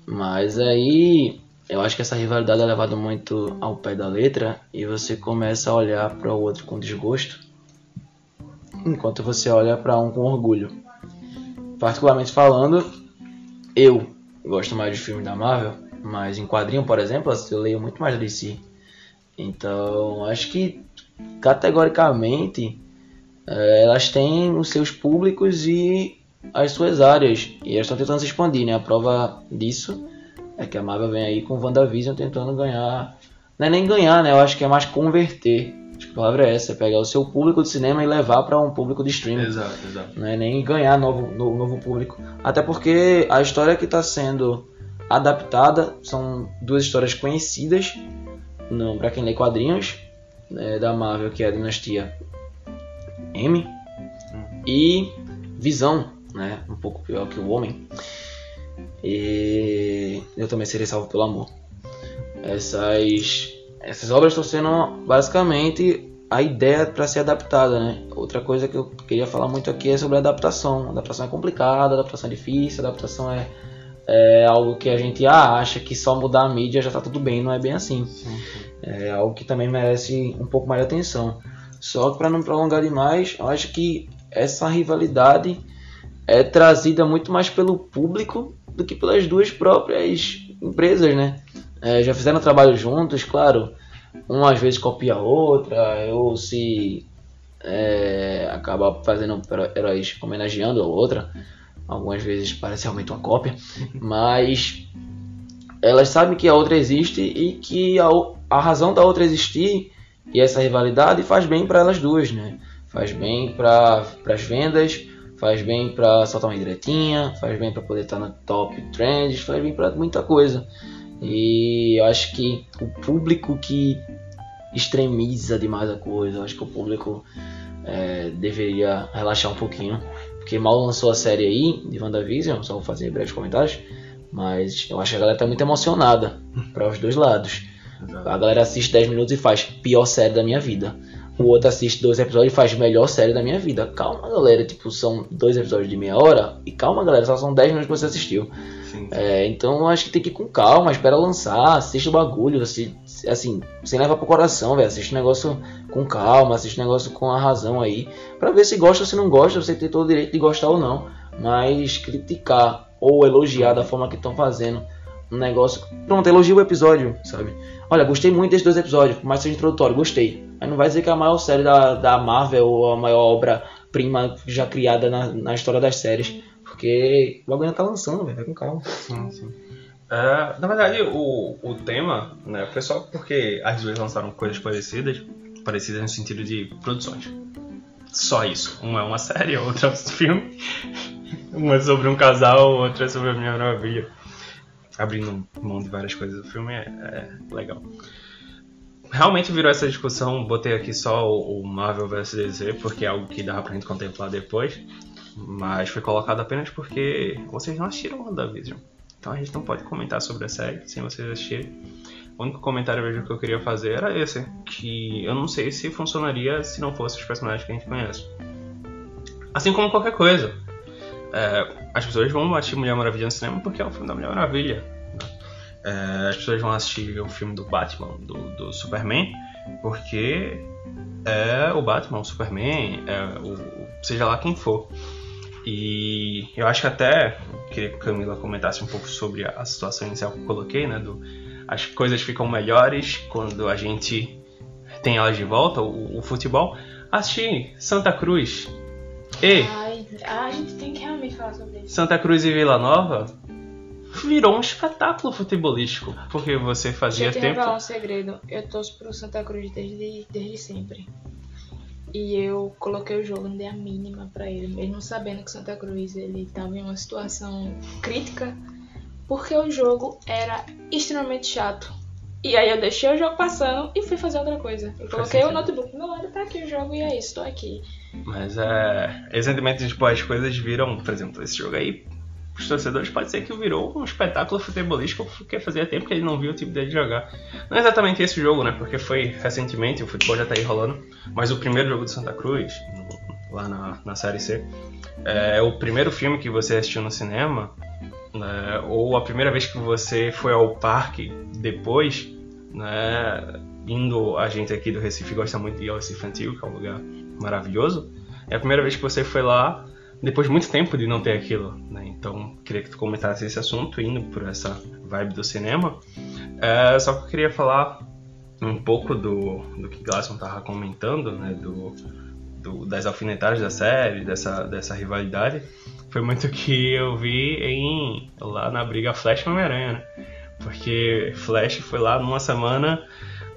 S2: Mas aí eu acho que essa rivalidade é levada muito ao pé da letra e você começa a olhar para o outro com desgosto, enquanto você olha para um com orgulho. Particularmente falando, eu gosto mais de filmes da Marvel, mas em quadrinho, por exemplo, eu leio muito mais da DC. Então, acho que categoricamente eh, elas têm os seus públicos e as suas áreas. E elas estão tentando se expandir, né? A prova disso é que a Marvel vem aí com WandaVision tentando ganhar. Não é nem ganhar, né? Eu acho que é mais converter. Acho que a palavra é essa, é pegar o seu público de cinema e levar para um público de streaming.
S1: Exato, exato.
S2: Não é nem ganhar novo, no- novo público. Até porque a história que está sendo adaptada são duas histórias conhecidas para quem lê quadrinhos né, da Marvel, que é a Dinastia M, e Visão, né, um pouco pior que o Homem. E eu também serei salvo pelo amor. Essas, essas obras estão sendo basicamente a ideia para ser adaptada, né? Outra coisa que eu queria falar muito aqui é sobre a adaptação. A adaptação é complicada, a adaptação é difícil, a adaptação é, é algo que a gente ah, acha que só mudar a mídia já tá tudo bem, não é bem assim. É algo que também merece um pouco mais de atenção. Só para não prolongar demais, eu acho que essa rivalidade é trazida muito mais pelo público do que pelas duas próprias empresas, né? É, já fizeram trabalho juntos, claro. Uma às vezes copia a outra, ou se é, acaba fazendo heróis homenageando a outra. Algumas vezes parece realmente uma cópia, mas elas sabem que a outra existe e que a, a razão da outra existir e essa rivalidade faz bem para elas duas, né? Faz bem para as vendas, faz bem para soltar uma indiretinha, faz bem para poder estar no top trends, faz bem para muita coisa. E eu acho que o público que extremiza demais a coisa, eu acho que o público é, deveria relaxar um pouquinho, porque mal lançou a série aí de WandaVision, só vou fazer breves comentários, mas eu acho que a galera tá muito emocionada para os dois lados. A galera assiste 10 minutos e faz pior série da minha vida. O outro assiste dois episódios e faz melhor série da minha vida. Calma, galera. Tipo, são dois episódios de meia hora. E calma, galera. Só são 10 minutos que você assistiu.
S1: Sim.
S2: É, então acho que tem que ir com calma. Espera lançar. Assiste o bagulho. assi- assim, sem levar pro coração, velho. Assiste o negócio com calma. Assiste o negócio com a razão aí. Pra ver se gosta ou se não gosta. Você tem todo o direito de gostar ou não. Mas criticar ou elogiar da forma que estão fazendo um negócio. Pronto, elogia o episódio, sabe? Olha, gostei muito desses dois episódios, por mais que seja introdutório, gostei. Mas não vai dizer que é a maior série da, da Marvel ou a maior obra-prima já criada na, na história das séries. Porque o bagulho tá lançando, velho. Vai com calma.
S1: Sim, sim. É, na verdade, o, o tema né, foi só porque as duas lançaram coisas parecidas, parecidas no sentido de produções. Só isso. Uma é uma série, a outra é um filme. *laughs* Uma é sobre um casal, outra é sobre a Minha Maravilha. Abrindo mão de várias coisas do filme é, é legal. Realmente virou essa discussão, botei aqui só o Marvel vs DC, porque é algo que dava pra gente contemplar depois. Mas foi colocado apenas porque vocês não assistiram WandaVision. Então a gente não pode comentar sobre a série sem vocês assistirem. O único comentário mesmo que eu queria fazer era esse, que eu não sei se funcionaria se não fosse os personagens que a gente conhece. Assim como qualquer coisa. É, as pessoas vão assistir Mulher Maravilha no cinema porque é o filme da Mulher Maravilha. né? É, as pessoas vão assistir o filme do Batman, do, do Superman, porque é o Batman, o Superman, é o, seja lá quem for. E eu acho que até queria que a Camila comentasse um pouco sobre a, situação inicial que eu coloquei, né? Do, as coisas ficam melhores quando a gente tem elas de volta, o, o futebol. Assistir Santa Cruz e
S3: Ai, a gente tem que realmente falar sobre isso.
S1: Santa Cruz e Vila Nova virou um espetáculo futebolístico. Porque você fazia
S3: Deixa eu te
S1: tempo.
S3: revelar um segredo. Eu torço pro Santa Cruz desde, desde sempre. E eu coloquei o jogo, não dei a mínima pra ele. Mesmo sabendo que Santa Cruz ele tava em uma situação crítica. porque o jogo era extremamente chato. E aí eu deixei o jogo passando e fui fazer outra coisa. Eu coloquei o notebook meu lado, tá aqui o jogo e é isso, tô aqui.
S1: Mas é. Recentemente, tipo, as coisas viram, por exemplo, esse jogo aí, os torcedores pode ser que virou um espetáculo futebolístico, porque fazia tempo que ele não viu o tipo dele jogar. Não é exatamente esse jogo, né? Porque foi recentemente, o futebol já tá aí rolando. Mas o primeiro jogo do Santa Cruz, lá na, na Série C, é o primeiro filme que você assistiu no cinema, né? ou a primeira vez que você foi ao parque depois, né? Indo, a gente aqui do Recife gosta muito de ir ao Recife Antigo, que é um lugar maravilhoso. É a primeira vez que você foi lá depois de muito tempo de não ter aquilo, né? Então, queria que tu comentasse esse assunto, indo por essa vibe do cinema. É, só que eu queria falar um pouco do, do que Glasson tava comentando, né? Do, do- das alfinetadas da série, dessa, dessa rivalidade. Foi muito que eu vi em lá na briga Flash e Homem-Aranha, né? Porque Flash foi lá numa semana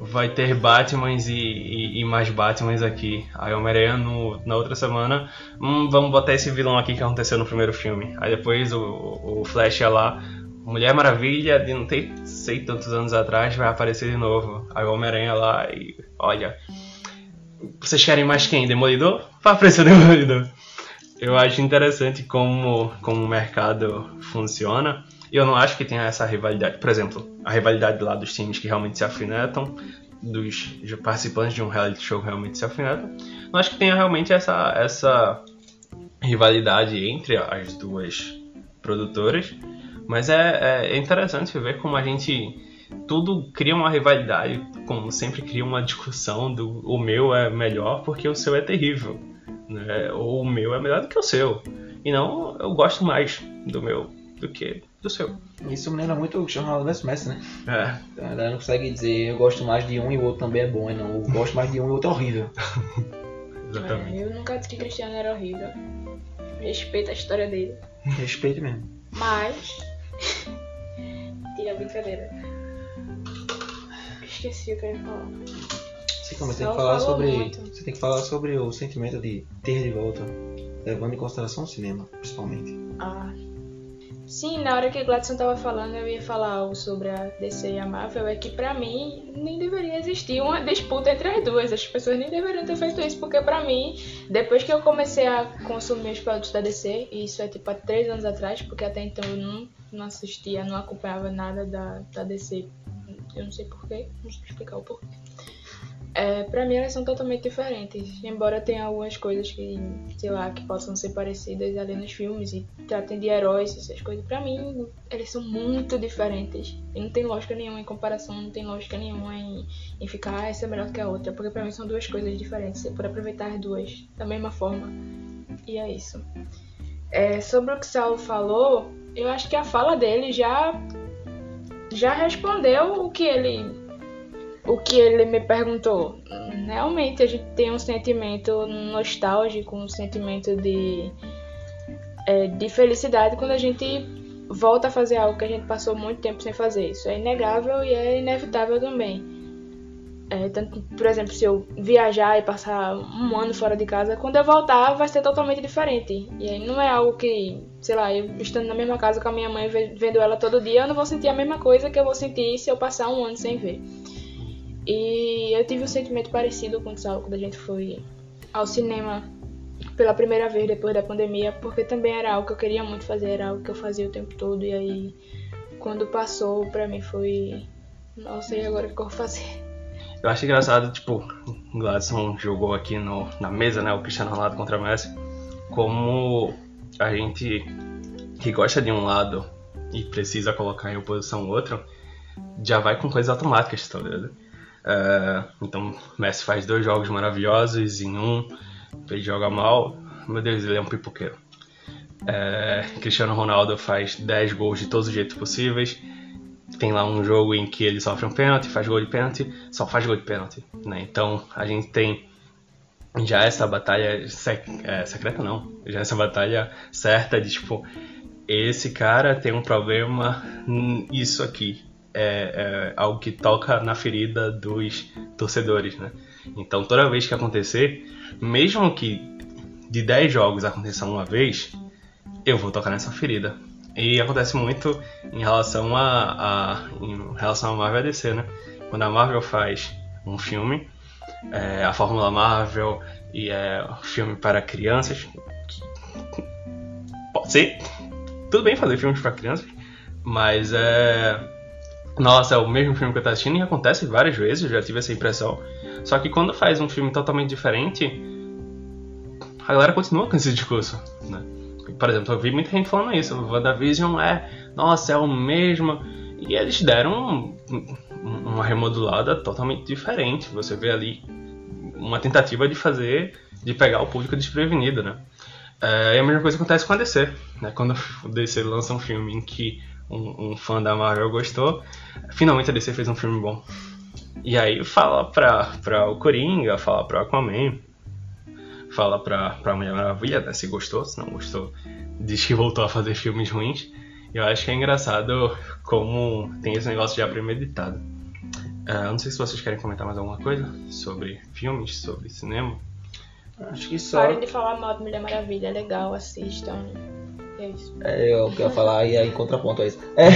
S1: vai ter Batmans e, e- e mais Batmans aqui. Aí Homem-Aranha na outra semana, hum, vamos botar esse vilão aqui que aconteceu no primeiro filme. Aí depois o, o Flash ia lá, Mulher Maravilha, de não ter sei tantos anos atrás, vai aparecer de novo. Aí Homem-Aranha lá e olha. Vocês querem mais quem? Demolidor? Vai aparecer o Demolidor. Eu acho interessante como, como o mercado funciona. E eu não acho que tenha essa rivalidade. Por exemplo, a rivalidade lá dos times que realmente se afinetam, dos participantes de um reality show realmente se afinetam. Não acho que tenha realmente essa, essa rivalidade entre as duas produtoras. Mas é, é interessante ver como a gente tudo cria uma rivalidade, como sempre cria uma discussão do o meu é melhor porque o seu é terrível, né? ou o meu é melhor do que o seu. E não, eu gosto mais do meu do que do seu.
S2: Isso me lembra muito o Ronaldo vs Messi, né?
S1: É,
S2: A galera não consegue dizer eu gosto mais de um e o outro também é bom, e não. Eu gosto mais de um e o outro é horrível. *laughs*
S1: exatamente.
S3: É, eu nunca disse que Cristiano era horrível. Respeito a história dele.
S2: Respeito mesmo.
S3: Mas. *laughs* Tira a brincadeira. Esqueci o que eu ia falar.
S2: Você tem que falar sobre.
S3: muito.
S2: Você tem que falar sobre o sentimento de ter de volta, levando em consideração o cinema, principalmente.
S3: Ah. Sim, na hora que o Gladson tava falando, eu ia falar algo sobre a DC e a Marvel, é que pra mim nem deveria existir uma disputa entre as duas. As pessoas nem deveriam ter feito isso, porque pra mim, depois que eu comecei a consumir os produtos da DC, e isso é tipo há três anos atrás, porque até então eu não, não assistia, não acompanhava nada da, da DC, eu não sei porquê, não sei explicar o porquê. É, pra mim elas são totalmente diferentes, embora tenha algumas coisas que, sei lá, que possam ser parecidas ali nos filmes e tratem de heróis, essas coisas. Pra mim, eles são muito diferentes. E não tem lógica nenhuma em comparação, não tem lógica nenhuma em, em ficar, ah, essa é melhor que a outra, porque pra mim são duas coisas diferentes. Você pode aproveitar as duas da mesma forma. E é isso. É, sobre o que Saulo falou, eu acho que a fala dele já já respondeu o que ele o que ele me perguntou. Realmente a gente tem um sentimento nostálgico, um sentimento de é, de felicidade quando a gente volta a fazer algo que a gente passou muito tempo sem fazer. Isso é inegável e é inevitável também. É, tanto, por exemplo, se eu viajar e passar um ano fora de casa, quando eu voltar vai ser totalmente diferente. E aí não é algo que, sei lá, eu estando na mesma casa com a minha mãe, ve- vendo ela todo dia, eu não vou sentir a mesma coisa que eu vou sentir se eu passar um ano sem ver. E eu tive um sentimento parecido com o Saulo quando a gente foi ao cinema pela primeira vez depois da pandemia, porque também era algo que eu queria muito fazer, era algo que eu fazia o tempo todo. E aí, quando passou, pra mim foi. Nossa, e agora o que eu vou fazer?
S1: Eu acho engraçado, tipo, o Gladson jogou aqui no, na mesa, né, o Cristiano Ronaldo contra o Messi, como a gente que gosta de um lado e precisa colocar em oposição o outro, já vai com coisas automáticas, tá ligado? É, então, Messi faz dois jogos maravilhosos em um, ele joga mal, meu Deus, ele é um pipoqueiro. É, Cristiano Ronaldo faz 10 gols de todos os jeitos possíveis, tem lá um jogo em que ele sofre um pênalti, faz gol de pênalti, só faz gol de pênalti, né? Então a gente tem já essa batalha sec é, secreta não, já essa batalha certa de tipo esse cara tem um problema isso aqui é, é algo que toca na ferida dos torcedores, né? Então toda vez que acontecer, mesmo que de 10 jogos aconteça uma vez, eu vou tocar nessa ferida. E acontece muito em relação a, a em relação a Marvel e DC, né? Quando a Marvel faz um filme, é, a Fórmula Marvel e é um filme para crianças, pode ser tudo bem fazer filmes para crianças, mas é nossa, é o mesmo filme que eu tô assistindo e acontece várias vezes, já tive essa impressão. Só que quando faz um filme totalmente diferente, a galera continua com esse discurso, né? Por exemplo, eu vi muita gente falando isso. O WandaVision é, nossa, é o mesmo. E eles deram um, uma remodulada totalmente diferente. Você vê ali uma tentativa de fazer, de pegar o público desprevenido, né? É, e a mesma coisa acontece com a DC, né? Quando o DC lança um filme em que um, um fã da Marvel gostou, finalmente a DC fez um filme bom. E aí fala pra, pra o Coringa, fala pra Aquaman, fala pra, pra Mulher Maravilha, né, se gostou, se não gostou, diz que voltou a fazer filmes ruins. Eu acho que é engraçado como tem esse negócio já premeditado. Uh, não sei se vocês querem comentar mais alguma coisa sobre filmes, sobre cinema.
S2: Acho que só.
S3: Parem de falar mal de Mulher Maravilha, é legal, assistam. É isso.
S2: É, eu quero *laughs* falar e aí em contraponto a isso. É.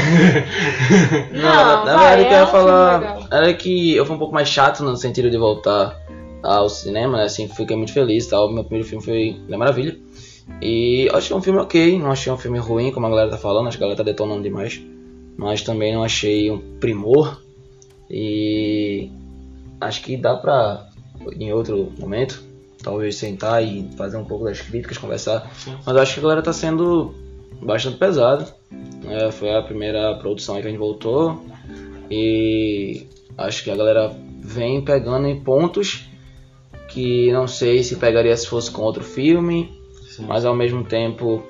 S2: *laughs* Não,
S3: Não,
S2: na, na
S3: vai,
S2: verdade eu
S3: é
S2: quero
S3: um filme
S2: falar. Era que eu fui um pouco mais chato no sentido de voltar ao cinema, né? Assim, fiquei muito feliz e tal. Meu primeiro filme foi Mulher Maravilha. E eu achei um filme ok, não achei um filme ruim, como a galera tá falando, acho que a galera tá detonando demais. Mas também não achei um primor. E acho que dá pra, em outro momento, talvez sentar e fazer um pouco das críticas, conversar. Mas eu acho que a galera tá sendo bastante pesado. É, foi a primeira produção que a gente voltou. E acho que a galera vem pegando em pontos que não sei se pegaria se fosse com outro filme, mas ao mesmo tempo.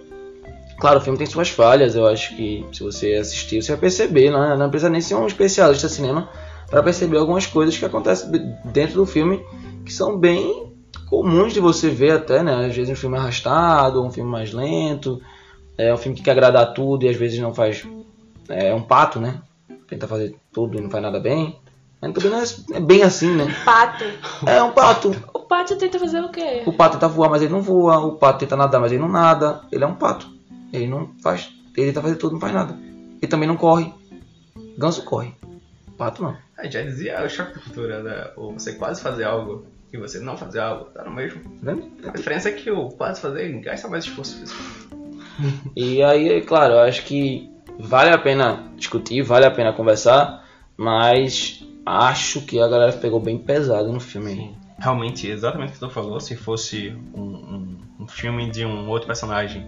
S2: Claro, o filme tem suas falhas, eu acho que se você assistir, você vai perceber, não, é- não precisa nem ser um especialista de cinema para perceber algumas coisas que acontecem de- dentro do filme que são bem comuns de você ver até, né? Às vezes um filme arrastado, um filme mais lento, é um filme que quer agradar tudo e às vezes não faz. É um pato, né? Tenta fazer tudo e não faz nada bem. Mas também não é, é bem assim, né?
S3: Pato.
S2: É um pato.
S3: O pato tenta fazer o quê?
S2: O pato tenta voar, mas ele não voa. O pato tenta nadar, mas ele não nada. Ele é um pato. Ele não faz. Ele tenta fazer tudo, não faz nada. Ele também não corre. Ganso corre. Pato não.
S1: Ah, já dizia o choque de cultura, né? Ou você quase fazer algo e você não fazer algo, tá no mesmo.
S2: Vendo?
S1: A diferença é que o quase fazer gasta mais esforço físico. *laughs*
S2: E aí, claro, eu acho que vale a pena discutir, vale a pena conversar, mas acho que a galera pegou bem pesado no filme aí.
S1: Realmente, exatamente o que tu falou, se fosse um, um, um filme de um outro personagem.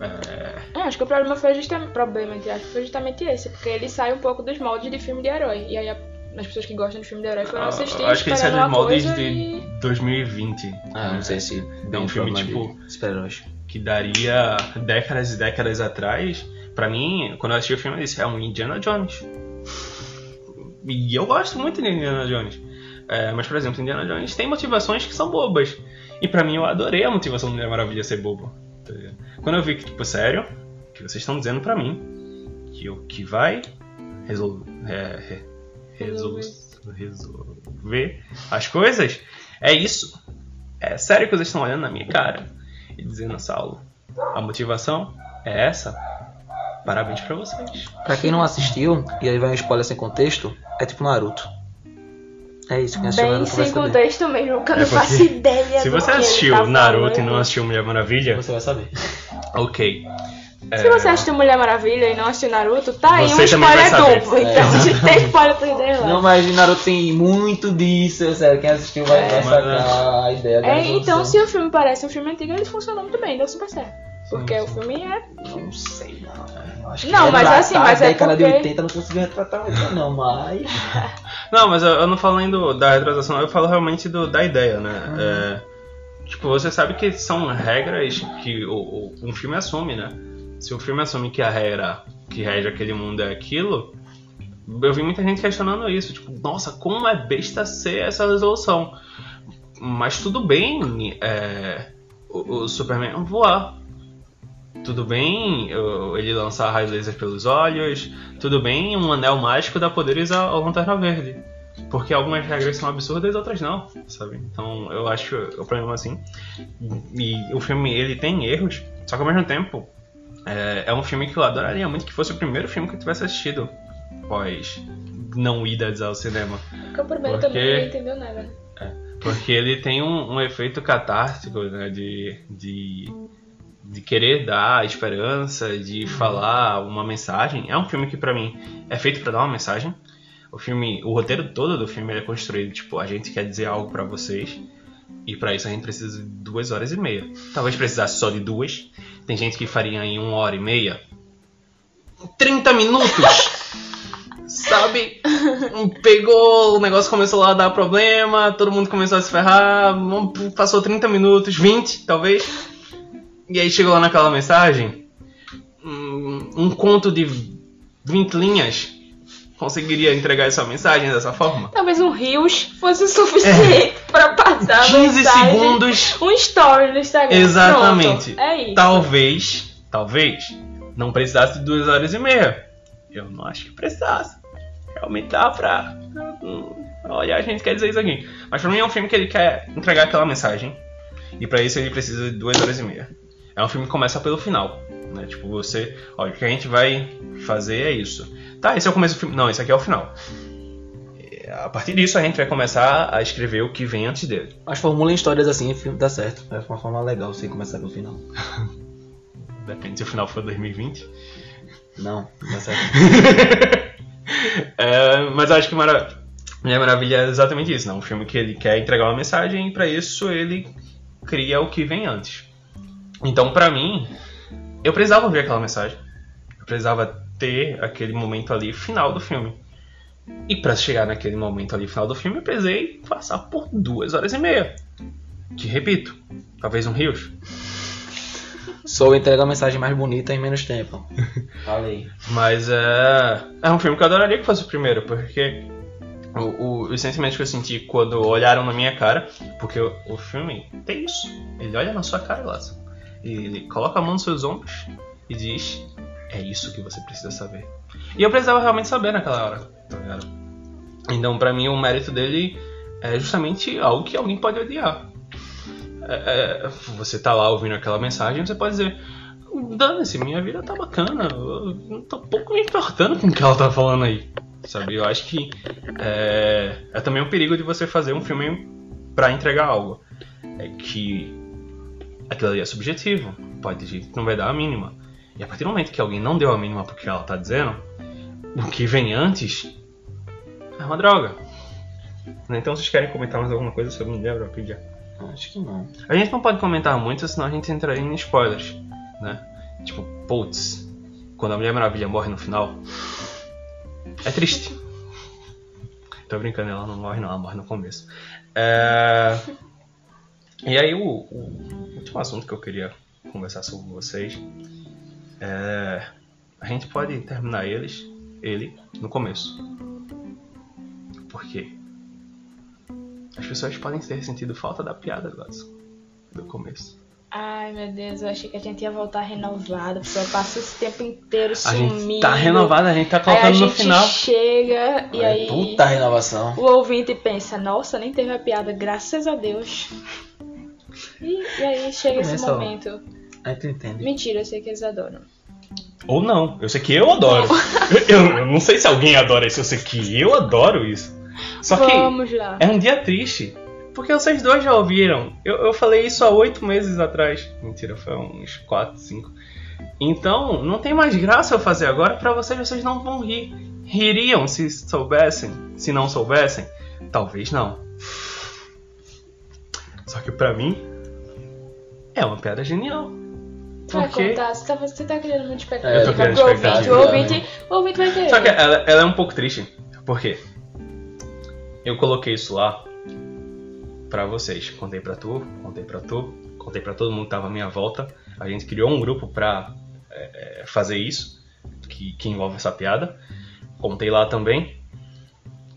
S1: é,
S3: Eu acho que o problema foi justamente, problema, entre aspas, foi justamente esse, porque ele sai um pouco dos moldes de filme de herói. E aí a- as pessoas que gostam de filme de herói foram
S1: ah,
S3: assistir
S1: acho que esse é
S3: esperando
S1: dos
S3: uma
S1: moldes de
S3: e...
S1: 2020.
S2: Ah, não sei se
S1: É um filme tipo
S2: super-heróis.
S1: que daria décadas e décadas atrás. Pra mim, quando eu assisti o filme, eu disse: é um Indiana Jones. E eu gosto muito de Indiana Jones. É, mas, por exemplo, Indiana Jones tem motivações que são bobas. E pra mim, eu adorei a motivação do Mulher Maravilha ser boba. tá? Quando eu vi que, tipo, sério, que vocês estão dizendo pra mim que o que vai resol- é, re- resol- resolver as coisas é isso. É sério que vocês estão olhando na minha cara e dizendo, Saulo, a motivação é essa? Parabéns pra vocês.
S2: Pra quem não assistiu, e aí vai um spoiler sem contexto, é tipo Naruto. É isso, quem assistiu
S3: Bem sem contexto mesmo, porque eu não
S1: É porque
S3: faço ideia
S1: Se
S3: do
S1: você
S3: que ele
S1: assistiu
S3: tá
S1: Naruto e
S3: falando.
S1: não assistiu Mulher Maravilha,
S2: Você vai saber.
S1: ok.
S3: Se você assistiu Mulher Maravilha e não assistiu Naruto, tá aí
S1: Você
S3: um spoiler duplo. Então a gente tem spoiler pra ideia lá.
S2: Não, mas Naruto tem muito disso, sério. Quem assistiu vai,
S3: É.
S2: sacar a ideia da
S3: É, então, se o filme parece um filme antigo, ele funcionou muito bem, deu super certo. Porque o filme é.
S2: Não sei, não. Acho que
S3: Não, mas
S2: retratar
S3: assim, mas
S2: a
S3: é
S2: década de
S3: porque-
S2: 80 não conseguiu retratar muito, não, mas. *laughs*
S1: Não, mas eu, eu não falo nem do, da retratação, eu falo realmente do, da ideia, né?
S2: Uhum.
S1: É, tipo, você sabe que são regras que o, o- um filme assume, né? Se o filme assume que a regra que rege aquele mundo é aquilo, eu vi muita gente questionando isso. Tipo, nossa, como é besta ser essa resolução? Mas tudo bem é, o, o Superman voar. Tudo bem ele lançar raios laser pelos olhos. Tudo bem um anel mágico dar poderes ao Lanterna Verde. Porque algumas regras são absurdas e outras não, sabe? Então eu acho o problema assim. E o filme ele tem erros, só que ao mesmo tempo É, é um filme que eu adoraria muito que fosse o primeiro filme que eu tivesse assistido pós não idas ao cinema.
S3: Porque o primeiro
S1: Porque-
S3: também não entendeu nada, né?
S1: Porque ele tem um, um efeito catártico, né? De, de, de querer dar esperança, de falar uma mensagem. É um filme que, pra mim, é feito pra dar uma mensagem. O filme, o roteiro todo do filme é construído, tipo, a gente quer dizer algo pra vocês. E pra isso a gente precisa de duas horas e meia. Talvez precisasse só de duas. Tem gente que faria em uma hora e meia. 30 minutos! *laughs* Sabe? Pegou, o negócio começou a dar problema, todo mundo começou a se ferrar, passou 30 minutos, 20 talvez. E aí chegou lá naquela mensagem. Um, um conto de 20 linhas conseguiria entregar essa mensagem dessa forma?
S3: Talvez um Rios fosse o suficiente pra passar a
S1: 15
S3: mensagem.
S1: segundos
S3: Um story no Instagram.
S1: Exatamente.
S3: Pronto, é isso.
S1: Talvez, talvez, não precisasse de duas horas e meia. Eu não acho que precisasse. Realmente dá pra. Olha, a gente quer dizer isso aqui. Mas pra mim é um filme que ele quer entregar aquela mensagem. E pra isso ele precisa de duas horas e meia. É um filme que começa pelo final. Né? Tipo, você. Olha, o que a gente vai fazer é isso. Tá, esse é o começo do filme. Não, esse aqui é o final. E, A partir disso a gente vai começar a escrever o que vem antes dele.
S2: Mas formula em histórias assim, o filme dá certo. É uma forma legal você começar pelo final. *laughs*
S1: Depende se o final for 2020.
S2: Não, dá certo. *laughs*
S1: É, mas eu acho que Mara... Mulher Maravilha é exatamente isso, né? Um filme que ele quer entregar uma mensagem e pra isso ele cria o que vem antes. Então, pra mim, eu precisava ver aquela mensagem. Eu precisava ter aquele momento ali final do filme. E pra chegar naquele momento ali final do filme, eu precisei passar por duas horas e meia. Que repito, talvez um rios.
S2: Sou entrega a mensagem mais bonita em menos tempo. *laughs* Falei.
S1: Mas é, é um filme que eu adoraria que fosse o primeiro, porque o, o, os sentimentos que eu senti quando olharam na minha cara, porque o, o filme tem isso. Ele olha na sua cara, Lázaro. Ele coloca a mão nos seus ombros e diz: É isso que você precisa saber. E eu precisava realmente saber naquela hora, tá ligado? Então, pra mim, o mérito dele é justamente algo que alguém pode odiar. É, é, você tá lá ouvindo aquela mensagem, você pode dizer: Dane-se, minha vida tá bacana. Eu não tô pouco me importando com o que ela tá falando aí. Sabe? Eu acho que é, é também um perigo de você fazer um filme pra entregar algo. É que aquilo ali é subjetivo. Pode gente que não vai dar a mínima. E a partir do momento que alguém não deu a mínima porque ela tá dizendo, o que vem antes é uma droga. Então vocês querem comentar mais alguma coisa sobre Mulher Maravilha?
S2: Acho que não.
S1: A gente não pode comentar muito, senão a gente entraria em spoilers, né? Tipo, putz, quando a Mulher Maravilha morre no final, é triste. *laughs* Tô brincando, ela não morre não, ela morre no começo. É... E aí o, o último assunto que eu queria conversar sobre vocês é... A gente pode terminar eles, ele, no começo. Por quê? As pessoas podem ter sentido falta da piada, Gladson, do começo.
S3: Ai, meu Deus, eu achei que a gente ia voltar renovada. A pessoa passa esse tempo inteiro
S1: A
S3: sumido.
S1: gente tá renovado, a gente tá
S3: Aí a
S1: colocando no
S3: gente
S1: final.
S3: chega e aí
S2: Puta renovação.
S3: o ouvinte pensa, nossa, nem teve a piada, graças a Deus. E, e aí chega esse
S2: Começa, ó.
S3: momento.
S2: Aí tu entende.
S3: Mentira, eu sei que eles adoram.
S1: Ou não, eu sei que eu adoro. *laughs* eu, eu não sei se alguém adora isso, eu sei que eu adoro isso. Só que
S3: Vamos lá.
S1: é um dia triste. Porque vocês dois já ouviram. Eu, eu falei isso há oito meses atrás. Mentira, foi uns quatro, cinco. Então, não tem mais graça eu fazer agora pra vocês, vocês não vão rir. Ririam se soubessem, se não soubessem? Talvez não. Só que pra mim, é uma piada genial.
S3: Vai
S1: Porque...
S3: contar, você tá, você tá criando muita expectativa
S2: É, eu tô
S1: criando
S3: pro ouvinte.
S1: expectativa
S3: O ouvinte, o ouvinte vai querer.
S1: Só que ela, ela é um pouco triste. Por quê? Eu coloquei isso lá pra vocês. Contei pra tu, contei pra tu, contei pra todo mundo que tava à minha volta. A gente criou um grupo pra é, é, fazer isso, que, que envolve essa piada. Contei lá também.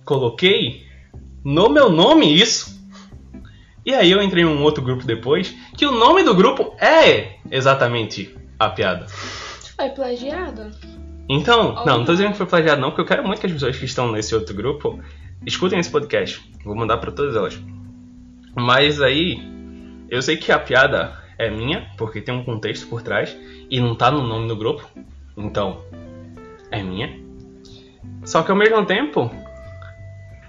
S1: Coloquei no meu nome isso. E aí eu entrei em um outro grupo depois, que o nome do grupo é exatamente a piada.
S3: Foi plagiado.
S1: Então, não, não tô dizendo que foi plagiado não, porque eu quero muito que as pessoas que estão nesse outro grupo escutem esse podcast. Vou mandar pra todas elas. Mas aí, eu sei que a piada é minha, porque tem um contexto por trás e não tá no nome do grupo. Então, é minha. Só que ao mesmo tempo,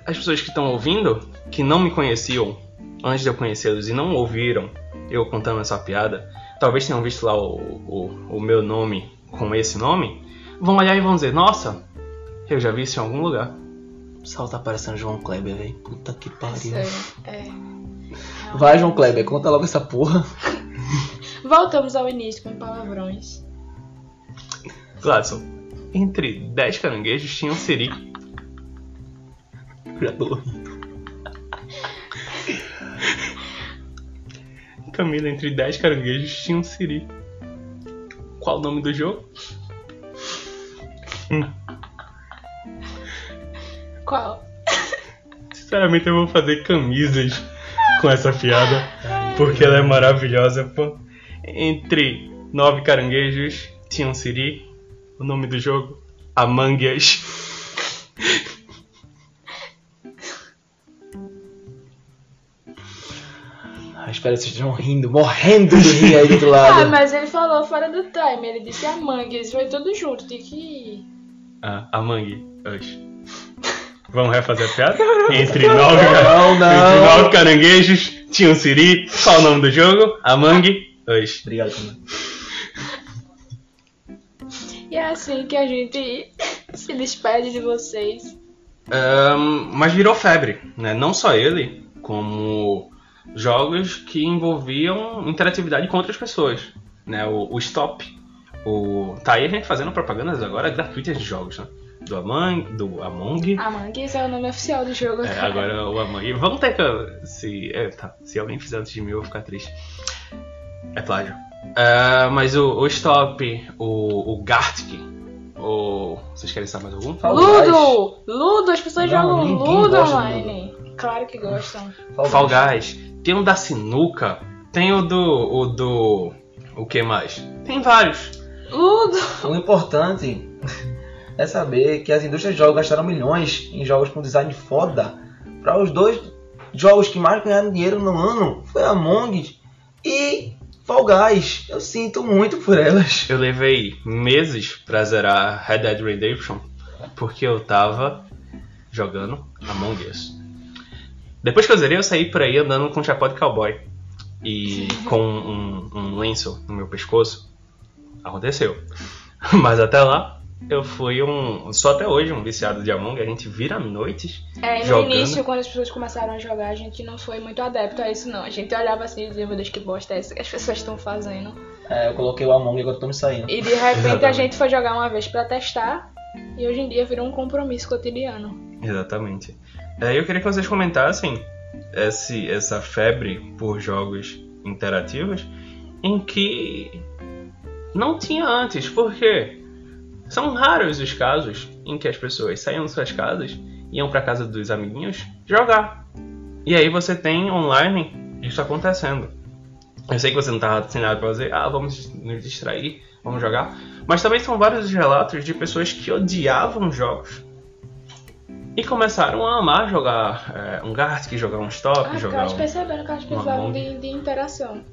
S1: as pessoas que estão ouvindo, que não me conheciam antes de eu conhecê-los e não ouviram eu contando essa piada, talvez tenham visto lá o, o, o meu nome com esse nome, vão olhar e vão dizer: Nossa, eu já vi isso em algum lugar.
S2: O Sal tá parecendo João Kleber, velho. Puta que pariu.
S3: Sério, é.
S2: Vai, João Kleber, conta logo essa porra. *laughs*
S3: Voltamos ao início com palavrões.
S1: Gladson, entre 10 caranguejos tinha um siri.
S2: Já tô rindo. *laughs*
S1: Camila, entre 10 caranguejos tinha um siri. Qual o nome do jogo? Hum,
S3: Qual?
S1: sinceramente eu vou fazer camisas com essa piada, porque ela é maravilhosa, pô. Entre 9 caranguejos tinha um siri. O nome do jogo? Among Us.
S2: Espero que vocês estejam rindo, morrendo de rir aí do outro *laughs* lado.
S3: Ah, mas ele falou fora do time. Ele disse a mangue, eles foi tudo junto. Tem que.
S1: Ah, Among Us. Vamos refazer a piada? *laughs* Entre nove,
S2: Não, não.
S1: entre nove caranguejos tinha um siri. Qual o nome do jogo? Among Us.
S2: Obrigado, Camila.
S3: E é assim que a gente se despede de vocês.
S1: Ahn, mas virou febre, né? Não só ele, como jogos que envolviam interatividade com outras pessoas, né? O, o Stop, o tá aí a gente fazendo propagandas agora gratuitas de jogos, né? Do Among, do Among,
S3: Among Us é o nome oficial do jogo.
S1: é, agora o Among. Vamos ter que se é, tá, se alguém fizer antes de mim eu vou ficar triste. É plágio. Ah, mas o, o Stop, o, o Gartic, o vocês querem saber mais algum?
S2: Fall Guys.
S3: Ludo! Ludo! As pessoas
S2: Não,
S3: jogam Ludo online. Claro que gostam.
S1: Fall Guys. Tem o da sinuca. Tem o do. O do. O que mais? Tem vários.
S3: Ludo!
S2: O importante é saber que as indústrias de jogos gastaram milhões em jogos com design foda. Para os dois jogos que mais ganharam dinheiro no ano foi Among Us e Fall Guys. Eu sinto muito por elas.
S1: Eu levei meses pra zerar Red Dead Redemption porque eu tava jogando Among Us. Depois que eu zerei, eu saí por aí andando com um chapéu de cowboy e *laughs* com um, um lenço no meu pescoço. Aconteceu. *laughs* Mas até lá, eu fui um. Sou até hoje um viciado de Among. A gente vira noites
S3: É, no
S1: Jogando.
S3: início, quando as pessoas começaram a jogar, a gente não foi muito adepto a isso, não. A gente olhava assim e dizia, meu Deus, que bosta é essa que as pessoas estão fazendo.
S2: É, eu coloquei o Among e agora eu tô me saindo.
S3: E de repente a
S1: Exatamente.
S3: gente foi jogar uma vez pra testar, e hoje em dia virou um compromisso cotidiano.
S1: Exatamente. É, eu queria que vocês comentassem esse, essa febre por jogos interativos em que não tinha antes, porque são raros os casos em que as pessoas saíam de suas casas, iam pra casa dos amiguinhos jogar. E aí você tem online isso acontecendo. Eu sei que você não tá sem nada pra fazer, ah, vamos nos distrair, vamos jogar. Mas também são vários os relatos de pessoas que odiavam jogos e começaram a amar jogar é, um Gartic, jogar um Stop,
S3: Ah,
S1: jogar
S3: elas
S1: um...
S3: perceberam que elas precisavam de, de interação.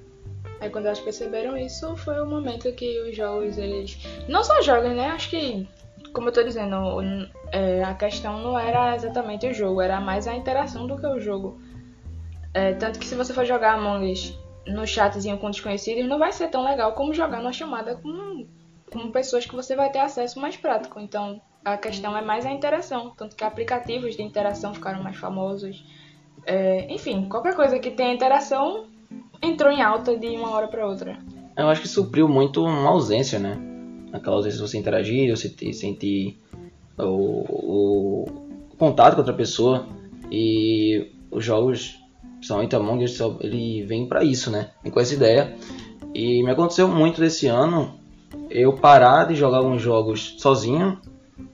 S3: Aí quando elas perceberam isso, foi o momento que os jogos, eles... Não só jogos, né? Acho que, como eu tô dizendo, é, a questão não era exatamente o jogo, era mais a interação do que o jogo. É, tanto que se você for jogar Among Us no chatzinho com desconhecidos, não vai ser tão legal como jogar numa chamada com, com pessoas que você vai ter acesso mais prático. Então, a questão é mais a interação. Tanto que aplicativos de interação ficaram mais famosos. É, enfim, qualquer coisa que tenha interação entrou em alta de uma hora para outra.
S2: Eu acho que supriu muito uma ausência, né? Aquela ausência de você interagir, você sentir o, o contato com outra pessoa. E os jogos, principalmente Among Us, ele vem pra isso, né? Vem com essa ideia. E me aconteceu muito desse ano eu parar de jogar alguns jogos sozinho.